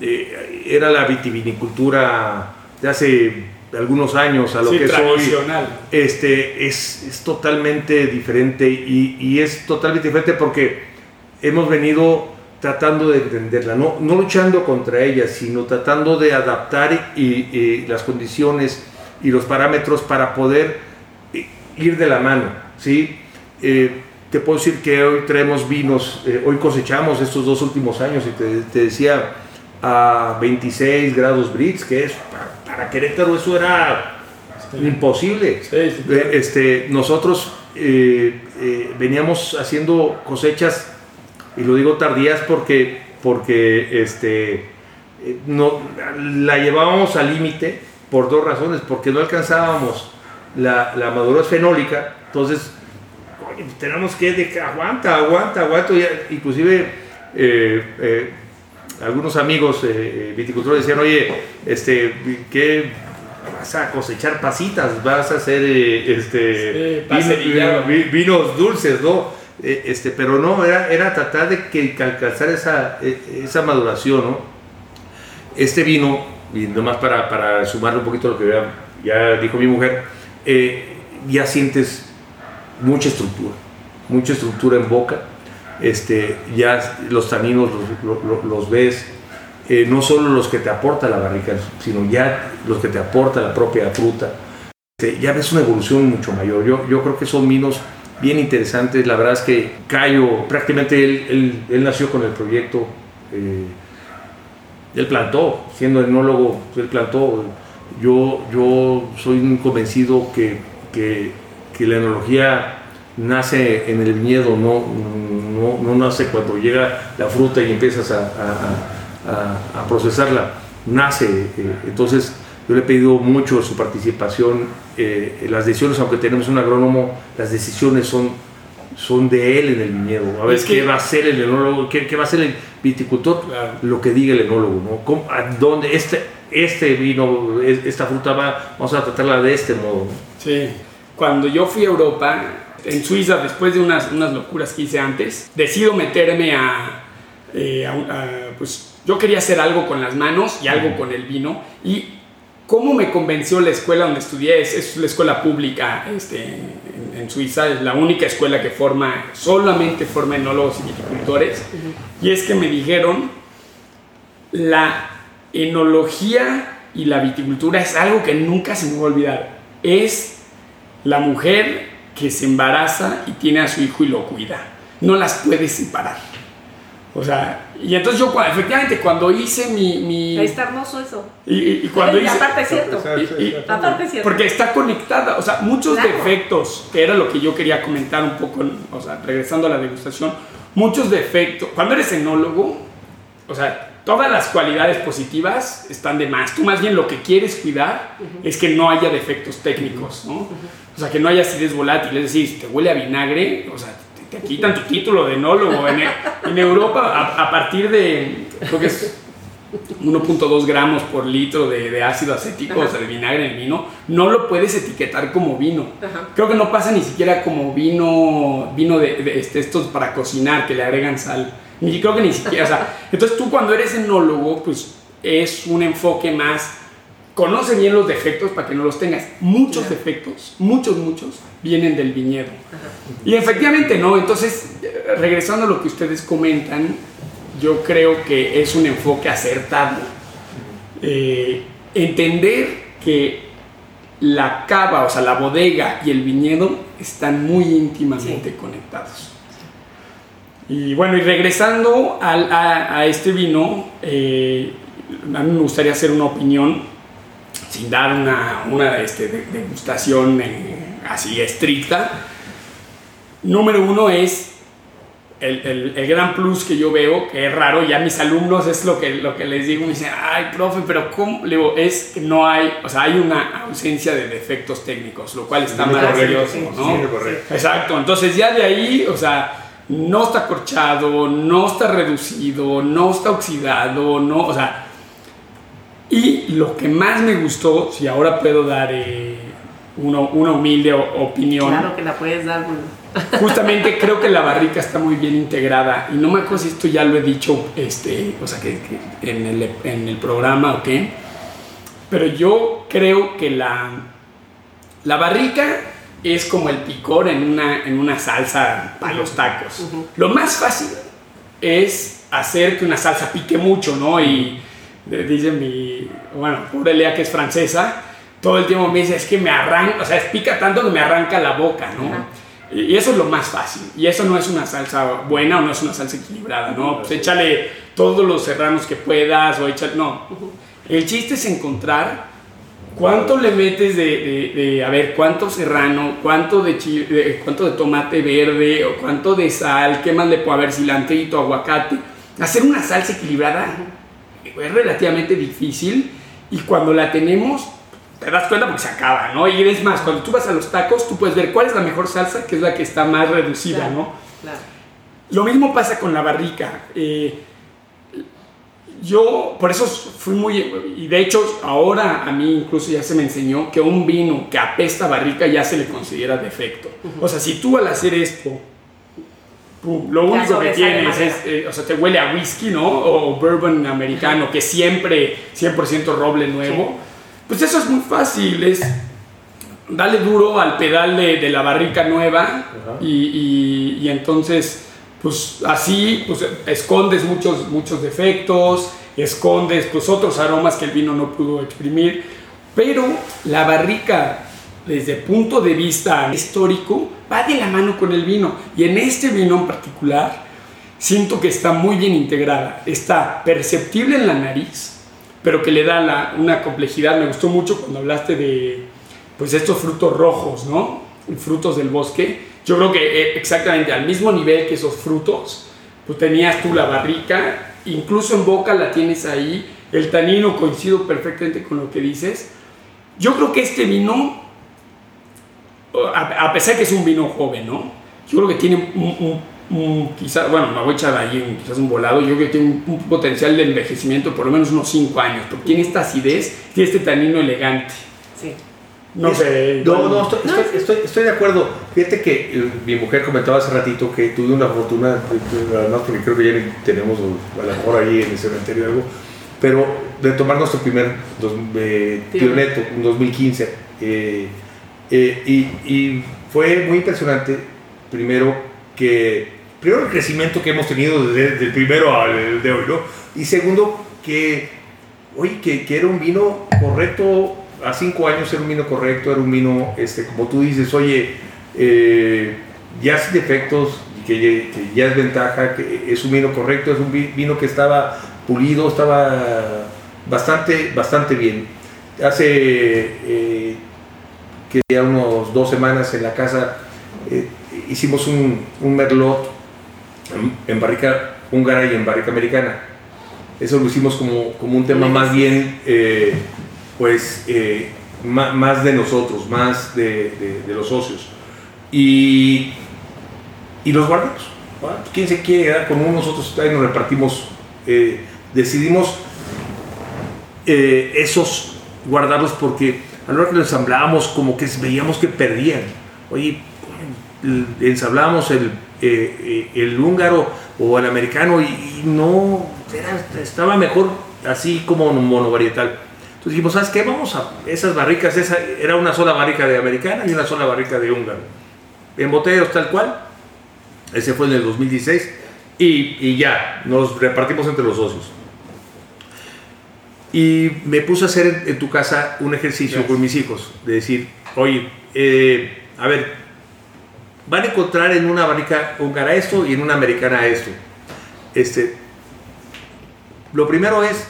eh, era la vitivinicultura de hace algunos años a lo sí, que soy, este, es, es totalmente diferente y, y, es totalmente diferente porque hemos venido tratando de entenderla, no, no luchando contra ella, sino tratando de adaptar y, y las condiciones y los parámetros para poder ir de la mano, ¿sí? Eh, te puedo decir que hoy traemos vinos, eh, hoy cosechamos estos dos últimos años y te, te decía, a 26 grados Brits, que es para Querétaro eso era imposible. Sí, Eh, Este, nosotros eh, eh, veníamos haciendo cosechas, y lo digo tardías porque, porque este, no, la llevábamos al límite por dos razones, porque no alcanzábamos la, la madurez fenólica, entonces tenemos que, de aguanta, aguanta, aguanta, inclusive eh, algunos amigos eh, eh, viticultores decían, oye, este, ¿qué vas a cosechar pasitas? ¿Vas a hacer eh, este, vi- vinos dulces, no? Eh, este, pero no, era, era tratar de que, alcanzar esa, eh, esa maduración, ¿no? Este vino, y nomás para, para sumarle un poquito a lo que ya, ya dijo mi mujer, eh, ya sientes mucha estructura, mucha estructura en boca, este, ya los taninos los, ves, eh, no solo los que te aporta la barrica, sino ya los que te aporta la propia fruta, Este, ya ves una evolución mucho mayor. Yo, yo creo que son vinos bien interesantes, la verdad es que Cayo, prácticamente él nació con el proyecto, eh, él plantó, siendo enólogo, él plantó. Yo, yo soy un convencido que, que, que la enología nace en el viñedo, no, no, no nace cuando llega la fruta y empiezas a, a- a- a procesarla, nace. eh, entonces, yo le he pedido mucho su participación. eh, las decisiones, aunque tenemos un agrónomo, las decisiones son, son de él en el viñedo. A ver Es que- qué va a hacer el enólogo, qué, qué va a hacer el viticultor, Claro. lo que diga el enólogo, ¿no? ¿Cómo- a dónde este, este vino, es- esta fruta va, vamos a tratarla de este modo. ¿no? Sí. Cuando yo fui a Europa, en Suiza, después de unas, unas locuras que hice antes, decido meterme a, eh, a a, Pues yo quería hacer algo con las manos y algo con el vino. Y cómo me convenció la escuela donde estudié, es, es la escuela pública este, en, en Suiza, es la única escuela que forma, solamente forma enólogos y viticultores. Y es que me dijeron, la enología y la viticultura es algo que nunca se me va a olvidar. Es la mujer que se embaraza y tiene a su hijo y lo cuida. No las puedes separar. O sea, y entonces yo efectivamente cuando hice mi... mi- Ahí está hermoso eso. y, y- y cuando y hice... aparte es cierto. y- y- Aparte es cierto. porque está conectada, o sea, muchos Claro. defectos, que era lo que yo quería comentar un poco, o sea, regresando a la degustación, muchos defectos, cuando eres enólogo, o sea, todas las cualidades positivas están de más. Tú más bien lo que quieres cuidar es que no haya defectos técnicos, ¿no? O sea, que no haya acidez volátil, es decir, si te huele a vinagre, o sea, te, te quitan tu título de enólogo. En, en Europa, a, a partir de, creo que es 1.2 gramos por litro de, de ácido acético, o sea, de vinagre en el vino, no lo puedes etiquetar como vino. Ajá. Creo que no pasa ni siquiera como vino, vino de, de este, estos para cocinar, que le agregan sal. Ni creo que ni siquiera, o sea, entonces tú cuando eres enólogo, pues es un enfoque más, conoce bien los defectos para que no los tengas. Muchos defectos, muchos, muchos, vienen del viñedo. Y efectivamente no, entonces, eh, regresando a lo que ustedes comentan, yo creo que es un enfoque acertado. Eh, entender que la cava, o sea, la bodega y el viñedo están muy íntimamente conectados. Y bueno, y regresando al- a, a este vino, eh, a mí me gustaría hacer una opinión, sin dar una, una este, de- degustación eh, así estricta. Número uno es el, el- el gran plus que yo veo, que es raro, ya mis alumnos es lo que, lo que les digo, me dicen, ay, profe, pero ¿cómo? Le digo, es que no hay, o sea, hay una ausencia de defectos técnicos, lo cual está Sí, maravilloso, sí, ¿no? sí, correcto. Exacto, entonces ya de ahí, o sea, no está corchado, no está reducido, no está oxidado, no, o sea, y lo que más me gustó, si ahora puedo dar eh, uno- una humilde opinión, Claro que la puedes dar. bueno. (laughs) justamente creo que la barrica está muy bien integrada y no me acuerdo si esto ya lo he dicho este o sea que, que en, el, en el programa o qué pero yo creo que la la barrica es como el picor en una en una salsa para los tacos lo más fácil es hacer que una salsa pique mucho no y dice mi bueno pobre Lea que es francesa todo el tiempo me dice es que me arranca o sea es pica tanto que me arranca la boca no y y eso es lo más fácil. Y eso no es una salsa buena o no es una salsa equilibrada, ¿no? Pues échale todos los serranos que puedas o echar. No. El chiste es encontrar cuánto le metes de, de- de- a ver, cuánto serrano, cuánto de, chile, de- cuánto de tomate verde, o cuánto de sal, qué más le puede haber, cilantrito, aguacate. Hacer una salsa equilibrada es relativamente difícil y cuando la tenemos te das cuenta porque se acaba, ¿no? Y es más, cuando tú vas a los tacos, tú puedes ver cuál es la mejor salsa, que es la que está más reducida, Claro. ¿no? Claro. Lo mismo pasa con la barrica. Eh, yo, por eso fui muy. Y de hecho, ahora a mí incluso ya se me enseñó que un vino que apesta barrica ya se le considera defecto. O sea, si tú al hacer esto. pum, lo único que tienes es, eh, o sea, te huele a whisky, ¿no? O bourbon americano, que siempre 100% roble nuevo. Pues eso es muy fácil, es dale duro al pedal de, de la barrica nueva y, y- y entonces pues así pues escondes muchos, muchos defectos, escondes pues otros aromas que el vino no pudo exprimir, pero la barrica desde punto de vista histórico va de la mano con el vino y en este vino en particular siento que está muy bien integrada, está perceptible en la nariz, pero que le da una complejidad. Me gustó mucho cuando hablaste de pues estos frutos rojos, ¿no? Frutos del bosque. Yo creo que eh, exactamente al mismo nivel que esos frutos, pues tenías tú la barrica, incluso en boca la tienes ahí, el tanino coincido perfectamente con lo que dices. Yo creo que este vino, a, pesar que es un vino joven, ¿no? Yo creo que tiene un, un- un- quizá, bueno, me voy a echar ahí quizás un volado, yo creo que tiene un, potencial de envejecimiento por lo menos unos 5 años, porque tiene esta acidez, tiene este tanino elegante. No Es- sé. No, no, estoy, estoy, estoy- estoy de acuerdo. Fíjate que eh, mi mujer comentaba hace ratito que tuve una fortuna, de- de- además porque creo que ya tenemos a lo mejor ahí en el cementerio algo, pero de tomar nuestro primer dos, eh, Tío. tío neto en 2015. eh, eh, y, y fue muy impresionante, primero, que primero el crecimiento que hemos tenido desde, desde el primero al de hoy, ¿no? Y segundo, que, oye, que, que era un vino correcto, a cinco años era un vino correcto, era un vino, este, como tú dices, oye, eh, ya sin defectos, que, que ya es ventaja, que es un vino correcto, es un vi- vino que estaba pulido, estaba bastante, bastante bien. Hace eh, que ya unos dos semanas en la casa eh, hicimos un, un merlot en, en barrica húngara y en barrica americana. Eso lo hicimos como, como un tema más bien, eh, pues, eh, más, de nosotros, más de, los socios. Y, y los guardamos. ¿Quién se quiere quedar con uno? Nosotros ahí nos repartimos. eh, decidimos eh, esos guardarlos porque a la hora que los ensamblábamos como que veíamos que perdían. Oye, ensamblábamos el, el húngaro o el americano y, no, estaba mejor así como monovarietal. Entonces dijimos, ¿sabes qué? Vamos a esas barricas, esa, era una sola barrica de americana y una sola barrica de húngaro. En botellas tal cual. Ese fue en el 2016 y, y ya, nos repartimos entre los socios. Y me puse a hacer en, en tu casa un ejercicio Yes. con mis hijos, de decir, oye, eh, a ver, van a encontrar en una barrica húngara esto y en una americana esto. Este, lo primero es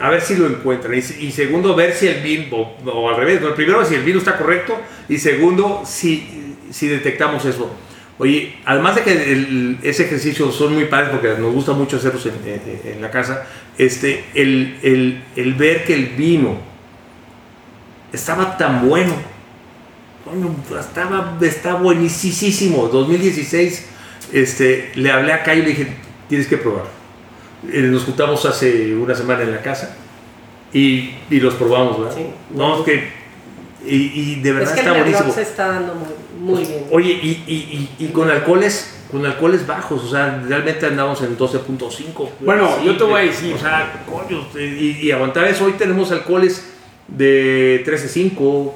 a ver si lo encuentran. Y, se- y segundo, ver si el vino, o, al revés, ¿no? primero si el vino está correcto y segundo, si, si detectamos eso. Oye, además de que el- ese ejercicio son muy padres porque nos gusta mucho hacerlos en, la casa, este, el, el- el ver que el vino estaba tan bueno, coño, estaba, está buenísimo. 2016, este, le hablé a Cayo y le dije, tienes que probar. Eh, Nos juntamos hace una semana en la casa y, y los probamos, ¿verdad? Sí. No, es que. Y, y de verdad es que está el buenísimo. se está dando muy, muy bien. Oye, y, y, y, y con alcoholes con alcoholes bajos, o sea, realmente andamos en 12.5. Bueno, yo te voy a decir. O sea, coño, y, y aguantar eso, hoy tenemos alcoholes de 13.5 o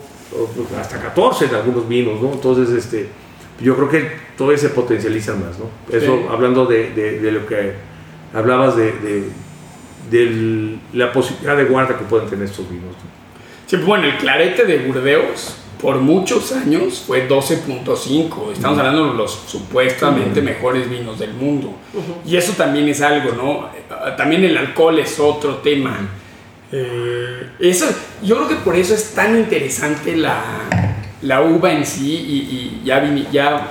hasta 14 en algunos vinos, ¿no? Entonces, este, yo creo que todavía se potencializa más, ¿no? Eso, Sí. hablando de, de- de lo que hablabas de, de, de la posibilidad de guarda que pueden tener estos vinos. ¿no? Sí, bueno, el clarete de Burdeos por muchos años fue 12.5. Estamos hablando de los supuestamente mejores vinos del mundo. Y eso también es algo, ¿no? También el alcohol es otro tema. Eh, eso, yo creo que por eso es tan interesante la, la uva en sí y, ya, ya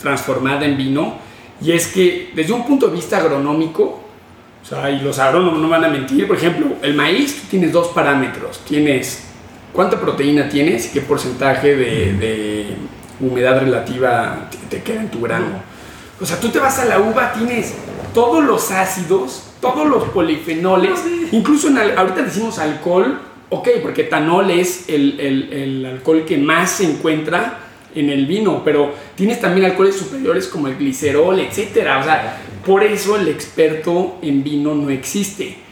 transformada en vino. Y es que desde un punto de vista agronómico, o sea, y los agrónomos no van a mentir, por ejemplo, el maíz tienes dos parámetros. Tienes cuánta proteína tienes y qué porcentaje de, humedad relativa te, queda en tu grano. O sea, tú te vas a la uva, tienes todos los ácidos, todos los polifenoles, incluso en ahorita decimos alcohol, ok, porque etanol es el, el, alcohol que más se encuentra en el vino, pero tienes también alcoholes superiores como el glicerol, etc. O sea, por eso el experto en vino no existe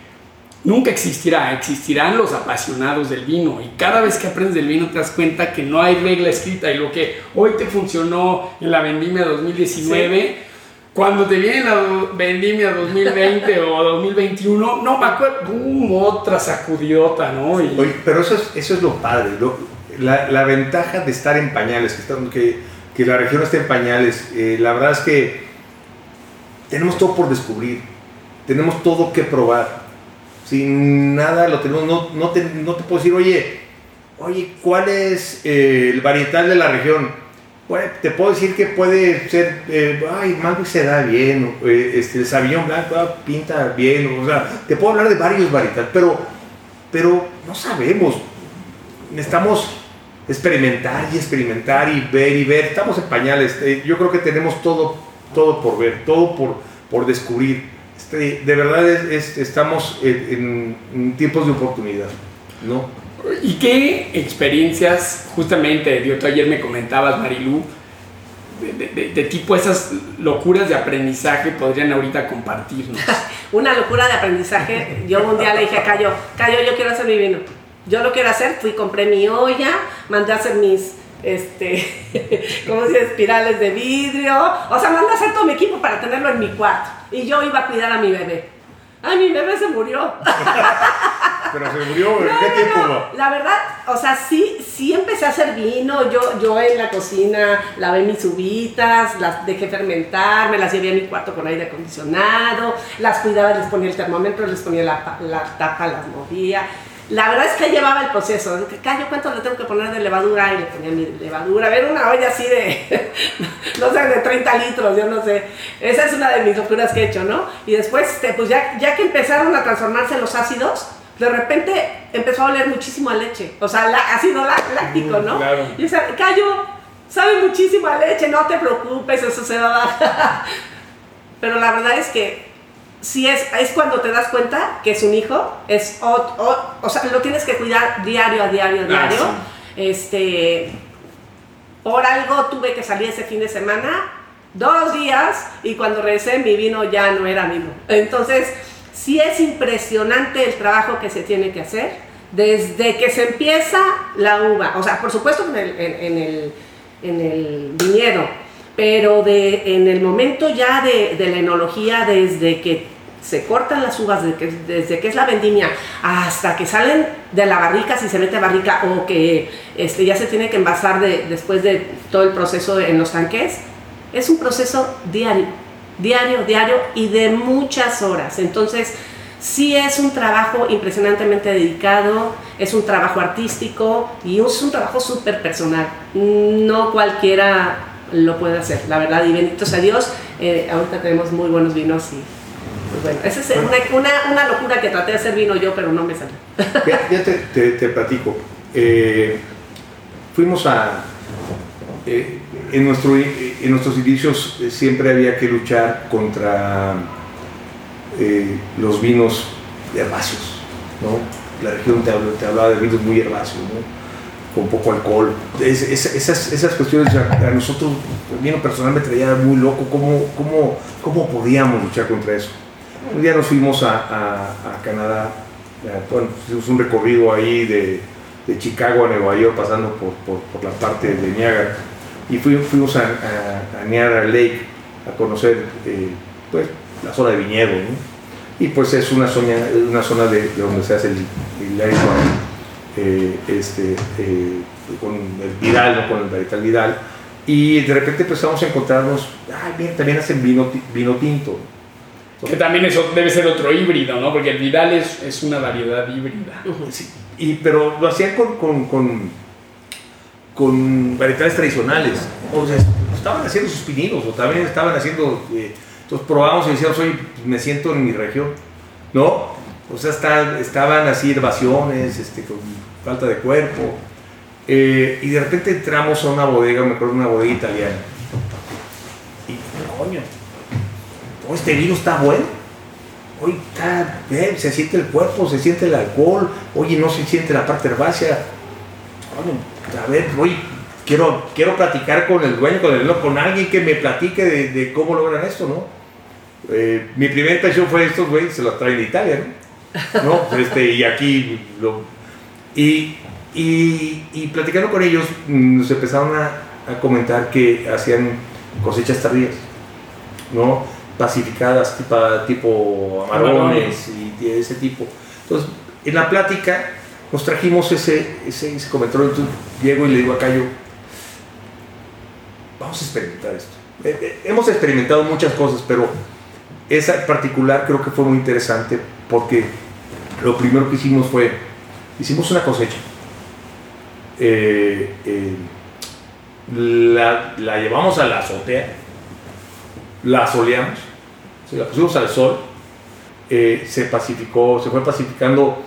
nunca existirá, existirán los apasionados del vino y cada vez que aprendes del vino te das cuenta que no hay regla escrita y lo que hoy te funcionó en la vendimia 2019, cuando te viene la vendimia 2020 (laughs) o 2021, no me acuerdo, ¡pum! otra sacudidota, ¿no? pero eso es, eso es lo padre, la, ventaja de estar en pañales, que, que, la región esté en pañales, eh, la verdad es que tenemos todo por descubrir, tenemos todo que probar sin nada lo tenemos, no, no, te, no te puedo decir, oye, oye, ¿cuál es eh, el varietal de la región? te puedo decir que puede ser, eh, ay, Malbec se da bien, eh, este, el Sauvignon Blanc ah, pinta bien, o sea, te puedo hablar de varios varietales, pero, pero no sabemos, necesitamos experimentar y experimentar y ver y ver, estamos en pañales, yo creo que tenemos todo, todo por ver, todo por, por descubrir este, de verdad es, estamos en, tiempos de oportunidad, ¿no? ¿Y qué experiencias, justamente, yo tú ayer me comentabas, Marilú, de, tipo esas locuras de aprendizaje podrían ahorita compartirnos? (laughs) Una locura de aprendizaje, yo un día le dije a Cayo, Cayo, yo quiero hacer mi vino. Yo lo quiero hacer, fui, compré mi olla, mandé a hacer mis, este, (laughs) ¿cómo se dice? Espirales de vidrio. O sea, mandé a hacer todo mi equipo para tenerlo en mi cuarto y yo iba a cuidar a mi bebé. Ay, mi bebé se murió. (laughs) Pero se murió, ¿en qué tiempo? La verdad, o sea, sí, sí empecé a hacer vino. Yo, yo en la cocina lavé mis uvitas, las dejé fermentar, me las llevé a mi cuarto con aire acondicionado, las cuidaba, les ponía el termómetro, les ponía la, la tapa, las movía. La verdad es que llevaba el proceso. Callo, ¿cuánto le tengo que poner de levadura? Y le ponía mi levadura. A ver, una olla así de, (laughs) no sé, de 30 litros, yo no sé. Esa es una de mis locuras que he hecho, ¿no? Y después, este, pues ya, ya que empezaron a transformarse los ácidos, de repente empezó a oler muchísimo a leche. O sea, ácido láctico, ¿no? Claro. Y o sea, Callo, sabe muchísimo a leche, no te preocupes, eso se va a dar. (laughs) Pero la verdad es que si es, es cuando te das cuenta que es un hijo, es, o, o, sea, lo tienes que cuidar diario a diario a ah, diario. Este, por algo tuve que salir ese fin de semana, dos días, y cuando regresé mi vino ya no era mismo. Entonces, sí es impresionante el trabajo que se tiene que hacer desde que se empieza la uva, o sea, por supuesto en el, en, el, en el viñedo, pero de, en el momento ya de, de la enología, desde que se cortan las uvas desde que, es la vendimia hasta que salen de la barrica, si se mete barrica, o que este, ya se tiene que envasar de, después de todo el proceso en los tanques, es un proceso diario, diario, diario y de muchas horas. Entonces, sí es un trabajo impresionantemente dedicado, es un trabajo artístico y es un trabajo súper personal. No cualquiera lo puede hacer, la verdad, y benditos a Dios, eh, ahorita tenemos muy buenos vinos y bueno, esa es una, una, locura que traté de hacer vino yo, pero no me salió. Ya, te, platico. Eh, fuimos a... Eh, en, nuestro, en nuestros inicios eh, siempre había que luchar contra los vinos herbáceos, ¿no? La región te, te hablaba de vinos muy herbáceos, ¿no? Con poco alcohol. esas, cuestiones a, nosotros, el vino personal me traía muy loco, ¿cómo, cómo, cómo podíamos luchar contra eso? Un día nos fuimos a, a, Canadá, hicimos un recorrido ahí de, Chicago a Nueva York, pasando por, por, la parte de Niagara, y fuimos a, a, Niagara Lake a conocer eh, pues, la zona de viñedo, y pues es una zona, una zona de, donde se hace el, el eh, este, eh, con el Vidal, ¿no? con el Marital Vidal, y de repente empezamos a encontrarnos, ay, mira, también hacen vino, vino tinto. Que también eso debe ser otro híbrido, ¿no? Porque el Vidal es, es una variedad híbrida. Sí, y, pero lo hacían con, con, con, con varietales tradicionales. O sea, estaban haciendo sus pininos, o también estaban haciendo. eh, entonces probamos y decíamos, oye, pues, me siento en mi región. ¿No? O sea, está- estaban así herbaciones, este, con falta de cuerpo. Eh, y de repente entramos a una bodega, me acuerdo, una bodega italiana. Y, coño, este vino está bueno. Oye, está se siente el cuerpo, se siente el alcohol, oye, no se siente la parte herbácea. Coño, a ver, oye, quiero, quiero platicar con el dueño, con, el, con alguien que me platique de, de cómo logran esto, ¿no? Eh, mi primera impresión fue estos güeyes se los traen de Italia, ¿no? (laughs) ¿No? Este, y aquí lo, y, y, y platicando con ellos mm, nos empezaron a, a comentar que hacían cosechas tardías, ¿no? Pacificadas, tipo, tipo amarones y de ese tipo. Entonces, en la plática nos trajimos ese, ese, ese comentario. Entonces, llego y le digo a Cayo, vamos a experimentar esto. Eh, eh, hemos experimentado muchas cosas, pero esa en particular creo que fue muy interesante porque lo primero que hicimos fue, hicimos una cosecha. Eh, eh, la, la llevamos a la azotea, la soleamos, se la pusimos al sol, eh, se pacificó, se fue pacificando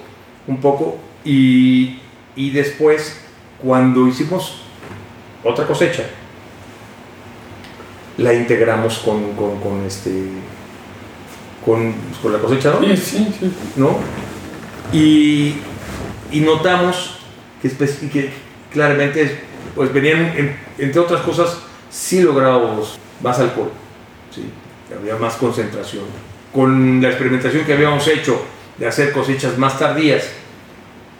un poco y, y después cuando hicimos otra cosecha, la integramos con, con, con este con, con la cosecha, ¿no? Sí, sí, sí. ¿no? Y, y notamos que, que claramente pues venían, en- entre otras cosas, sí lográbamos más alcohol, ¿sí? había más concentración. Con la experimentación que habíamos hecho de hacer cosechas más tardías,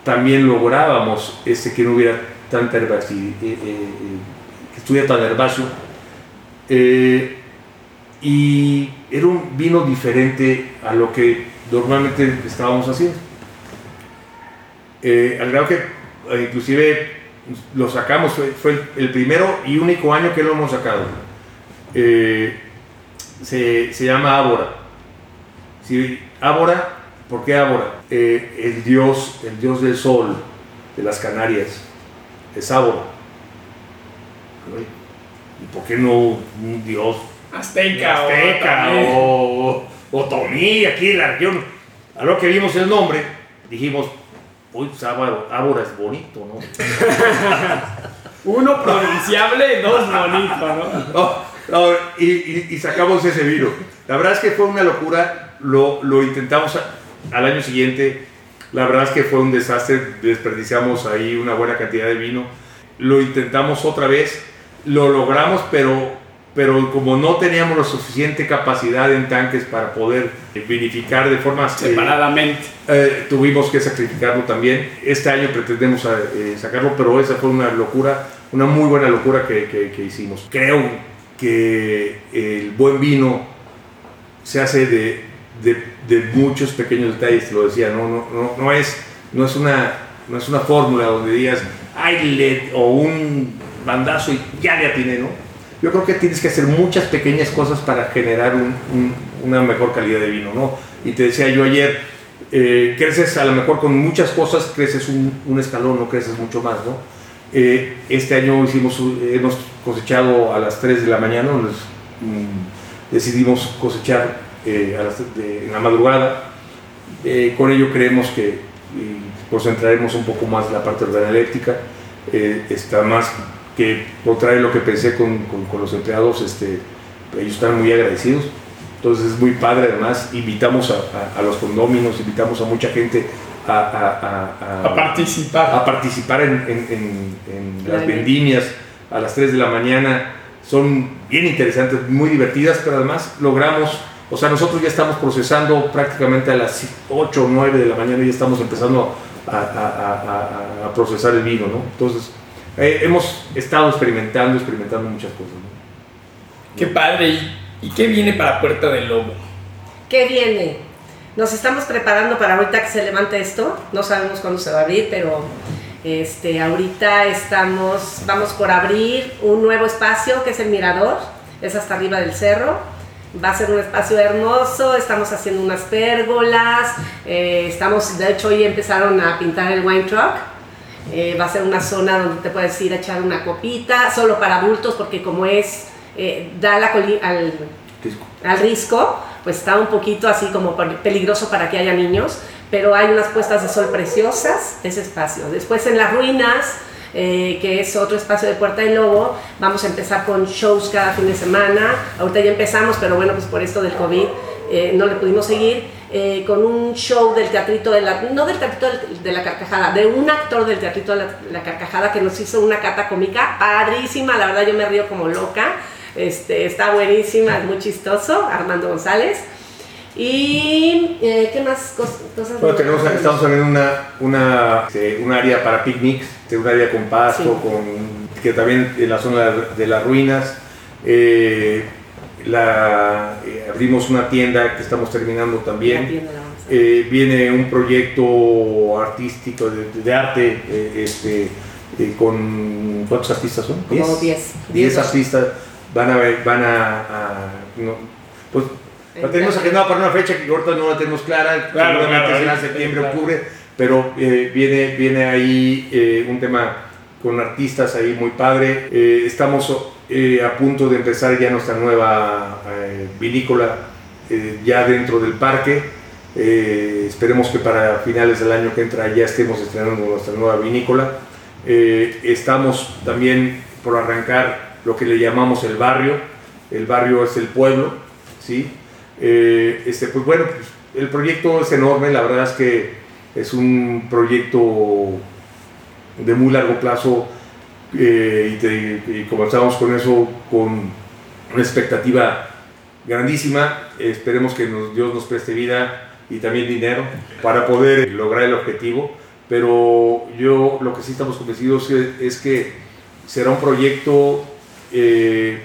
también lográbamos este, que no hubiera tanta herbácea, eh, eh, eh, que estuviera tan herbáceo. Eh, y era un vino diferente a lo que normalmente estábamos haciendo. Eh, al grado que eh, inclusive lo sacamos, fue, fue el, primero y único año que lo hemos sacado. Eh, se, se llama Ábora. Sí, Ábora, ¿por qué Ábora? El dios, el dios del sol de las Canarias es Ábora. ¿Y por qué no un dios Azteca, o o, o Tomí, aquí en la región. A lo que vimos el nombre, dijimos, uy, pues Ábora, es bonito, ¿no? (laughs) Uno pronunciable, dos bonito, ¿no? No, no, y, y- y sacamos ese vino. La verdad es que fue una locura, lo, lo intentamos a- al año siguiente, la verdad es que fue un desastre, desperdiciamos ahí una buena cantidad de vino, lo intentamos otra vez, lo logramos, pero, pero como no teníamos la suficiente capacidad en tanques para poder vinificar de forma eh, Separadamente. eh, tuvimos que sacrificarlo también. Este año pretendemos eh, sacarlo, pero esa fue una locura, una muy buena locura que, que- que hicimos. Creo que el buen vino se hace de, de- de muchos pequeños detalles, lo decía, no, no, no, no es, no, es una, no es una fórmula donde digas, ay, le, o un bandazo y ya le atiné, ¿no? Yo creo que tienes que hacer muchas pequeñas cosas para generar un- un- una mejor calidad de vino, ¿no? Y te decía yo ayer, eh, creces a lo mejor con muchas cosas, creces un, escalón, no creces mucho más, ¿no? Eh, este año hicimos, hemos cosechado a las 3 de la mañana, mm, decidimos cosechar eh, en la madrugada. Con ello creemos que concentraremos un poco más la parte organoléptica. Está más que contrario a lo que pensé con, con- con los empleados, este, ellos están muy agradecidos. Entonces es muy padre, además invitamos a, a- a los condóminos, invitamos a mucha gente a, a- a- a- A participar. a participar en, en- en- en las vendimias a las 3 de la mañana. Son bien interesantes, muy divertidas, pero además logramos, o sea, nosotros ya estamos procesando prácticamente a las 8 o 9 de la mañana, ya estamos empezando a, a- a- a- a procesar el vino, ¿no? Entonces, eh, hemos estado experimentando, experimentando muchas cosas. ¿no? Qué padre. ¿Y, y qué viene para Puerta del Lobo? ¿Qué viene? Nos estamos preparando para ahorita que se levante esto. No sabemos cuándo se va a abrir, pero Este, ahorita estamos, vamos por abrir un nuevo espacio que es el Mirador, es hasta arriba del cerro. Va a ser un espacio hermoso, estamos haciendo unas pérgolas, eh, estamos, de hecho hoy empezaron a pintar el wine truck, eh, va a ser una zona donde te puedes ir a echar una copita, solo para adultos, porque como es, eh, da la al, Disco. al risco, pues está un poquito así como pe- peligroso para que haya niños, pero hay unas puestas de sol preciosas de ese espacio. Después en las ruinas, eh, que es otro espacio de Puerta del Lobo, vamos a empezar con shows cada fin de semana. Ahorita ya empezamos, pero bueno, pues por esto del COVID eh, no le pudimos seguir. Eh, con un show del teatrito de la, no del teatrito de la carcajada, de un actor del teatrito de la, la carcajada que nos hizo una cata cómica padrísima, la verdad yo me río como loca, este, está buenísima, es muy chistoso, Armando González. Y, eh, ¿qué más cos- cosas? Bueno, tenemos, estamos abriendo una, una, este, un área para picnics, este, un área con pasto, Sí. con, que también en la zona de las ruinas. Eh, la, eh, abrimos una tienda que estamos terminando también. Eh, viene un proyecto artístico de, de arte eh, este, eh, con ¿cuántos artistas son? Como 10. 10 10 artistas van a ver- van a, a- no, pues la tenemos agendada para una fecha que ahorita no la tenemos clara, Claro, seguramente claro, será septiembre, claro. octubre, pero eh, viene, viene ahí eh, un tema con artistas ahí muy padre. Eh, estamos eh, a punto de empezar ya nuestra nueva eh, vinícola eh, ya dentro del parque. Esperemos que para finales del año que entra ya estemos estrenando nuestra nueva vinícola. Estamos también por arrancar lo que le llamamos el barrio. El barrio es el pueblo, ¿sí? Este, pues bueno, pues, el proyecto es enorme, la verdad es que es un proyecto de muy largo plazo eh, y, te- y comenzamos con eso con una expectativa grandísima. Esperemos que nos- Dios nos preste vida y también dinero para poder lograr el objetivo. Pero yo lo que sí estamos convencidos es, es que será un proyecto eh,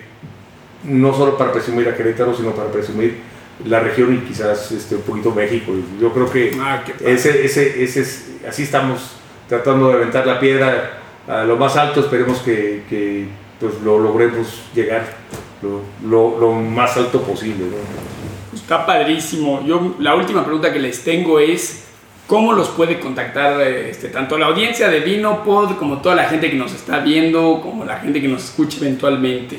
no solo para presumir a Querétaro, sino para presumir la región y quizás este, un poquito México. Yo creo que Ah, ese, ese, ese es, así estamos tratando de aventar la piedra a lo más alto. Esperemos que, que, pues, lo logremos llegar lo, lo- lo más alto posible. ¿no? Está padrísimo. Yo la última pregunta que les tengo es cómo los puede contactar este, tanto la audiencia de Vinopod como toda la gente que nos está viendo, como la gente que nos escucha eventualmente.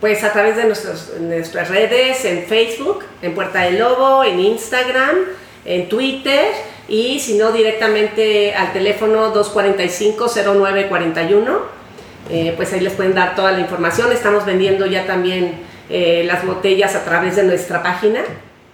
Pues a través de nuestros- nuestras redes, en Facebook, en Puerta del Lobo, en Instagram, en Twitter y si no directamente al teléfono 245-0941. Eh, pues ahí les pueden dar toda la información. Estamos vendiendo ya también eh, las botellas a través de nuestra página.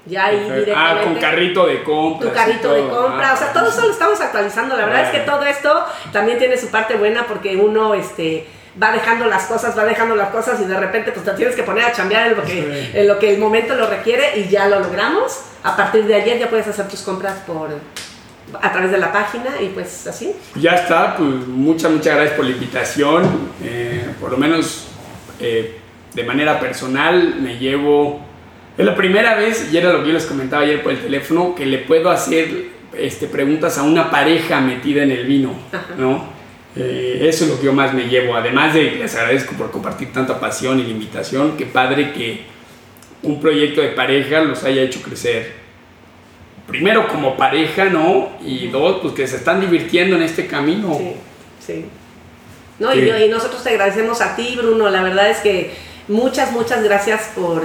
Ya ahí ah, directamente. con carrito de compra. tu carrito de compra, o sea, todo eso lo estamos actualizando. La verdad es que todo esto también tiene su parte buena porque uno este, va dejando las cosas, va dejando las cosas y de repente pues te tienes que poner a chambear en lo que, Sí. en lo que el momento lo requiere y ya lo logramos. A partir de ayer ya puedes hacer tus compras por a través de la página y pues así. Ya está, pues muchas, muchas gracias por la invitación. Eh, por lo menos eh, de manera personal me llevo... Es la primera vez, y era lo que yo les comentaba ayer por el teléfono, que le puedo hacer este, preguntas a una pareja metida en el vino, ¿no? Eh, eso es lo que yo más me llevo. Además de les agradezco por compartir tanta pasión y la invitación. Qué padre que un proyecto de pareja los haya hecho crecer. Primero como pareja, ¿no? Y dos, pues que se están divirtiendo en este camino. Sí, sí. No, Sí. Y, y nosotros te agradecemos a ti, Bruno. La verdad es que muchas, muchas gracias por,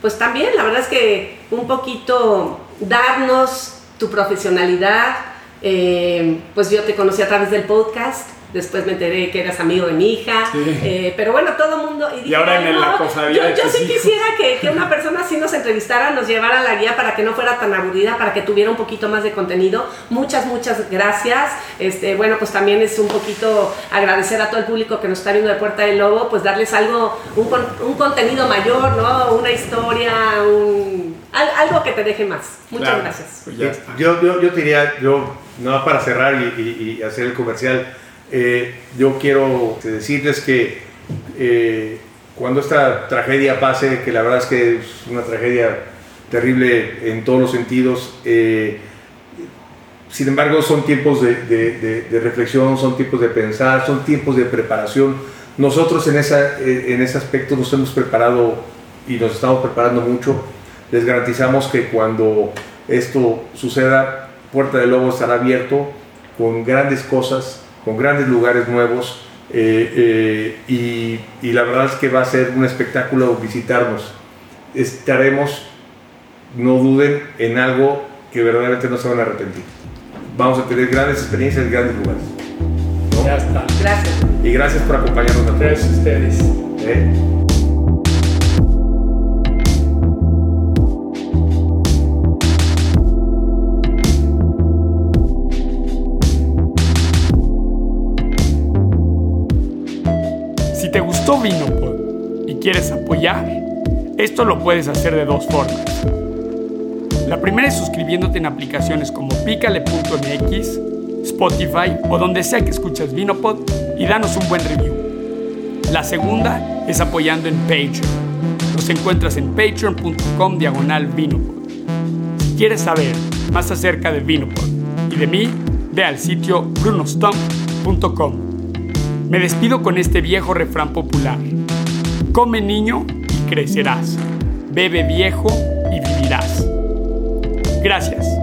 pues también, la verdad es que un poquito darnos tu profesionalidad. Eh, pues yo te conocí a través del podcast. Después me enteré que eras amigo de mi hija. Sí. Eh, pero bueno, todo el mundo. Y, dije, ahora en "Ay, la cofradía Yo, yo sí hijos". quisiera que, que una (laughs) persona así nos entrevistara, nos llevara la guía para que no fuera tan aburrida, para que tuviera un poquito más de contenido. Muchas, muchas gracias. Este, bueno, pues también es un poquito agradecer a todo el público que nos está viendo de Puerta del Lobo, pues darles algo, un, con- un contenido mayor, ¿no? Una historia, un, al- algo que te deje más. Muchas Claro, gracias. pues ya está. Yo, yo, yo te diría, yo, no para cerrar y, hacer el comercial, eh, yo quiero decirles que eh, cuando esta tragedia pase, que la verdad es que es una tragedia terrible en todos los sentidos, eh, sin embargo, son tiempos de, reflexión, son tiempos de pensar, son tiempos de preparación. Nosotros en, esa, en ese aspecto nos hemos preparado y nos estamos preparando mucho. Les garantizamos que cuando esto suceda, Puerta del Lobo estará abierto con grandes cosas, con grandes lugares nuevos eh, eh, y, y, la verdad es que va a ser un espectáculo visitarnos. Estaremos, no duden, en algo que verdaderamente no se van a arrepentir. Vamos a tener grandes experiencias en grandes lugares. Ya está. Gracias. Y gracias por acompañarnos. Gracias a ustedes. ¿Eh? Vinopod y quieres apoyar, esto lo puedes hacer de dos formas. La primera es suscribiéndote en aplicaciones como picale.mx, Spotify o donde sea que escuchas Vinopod y danos un buen review. La segunda es apoyando en Patreon. Nos encuentras en patreon.com diagonal Vinopod. Si quieres saber más acerca de Vinopod y de mí, ve al sitio brunostomp.com. Me despido con este viejo refrán popular. Come niño y crecerás. Bebe viejo y vivirás. Gracias.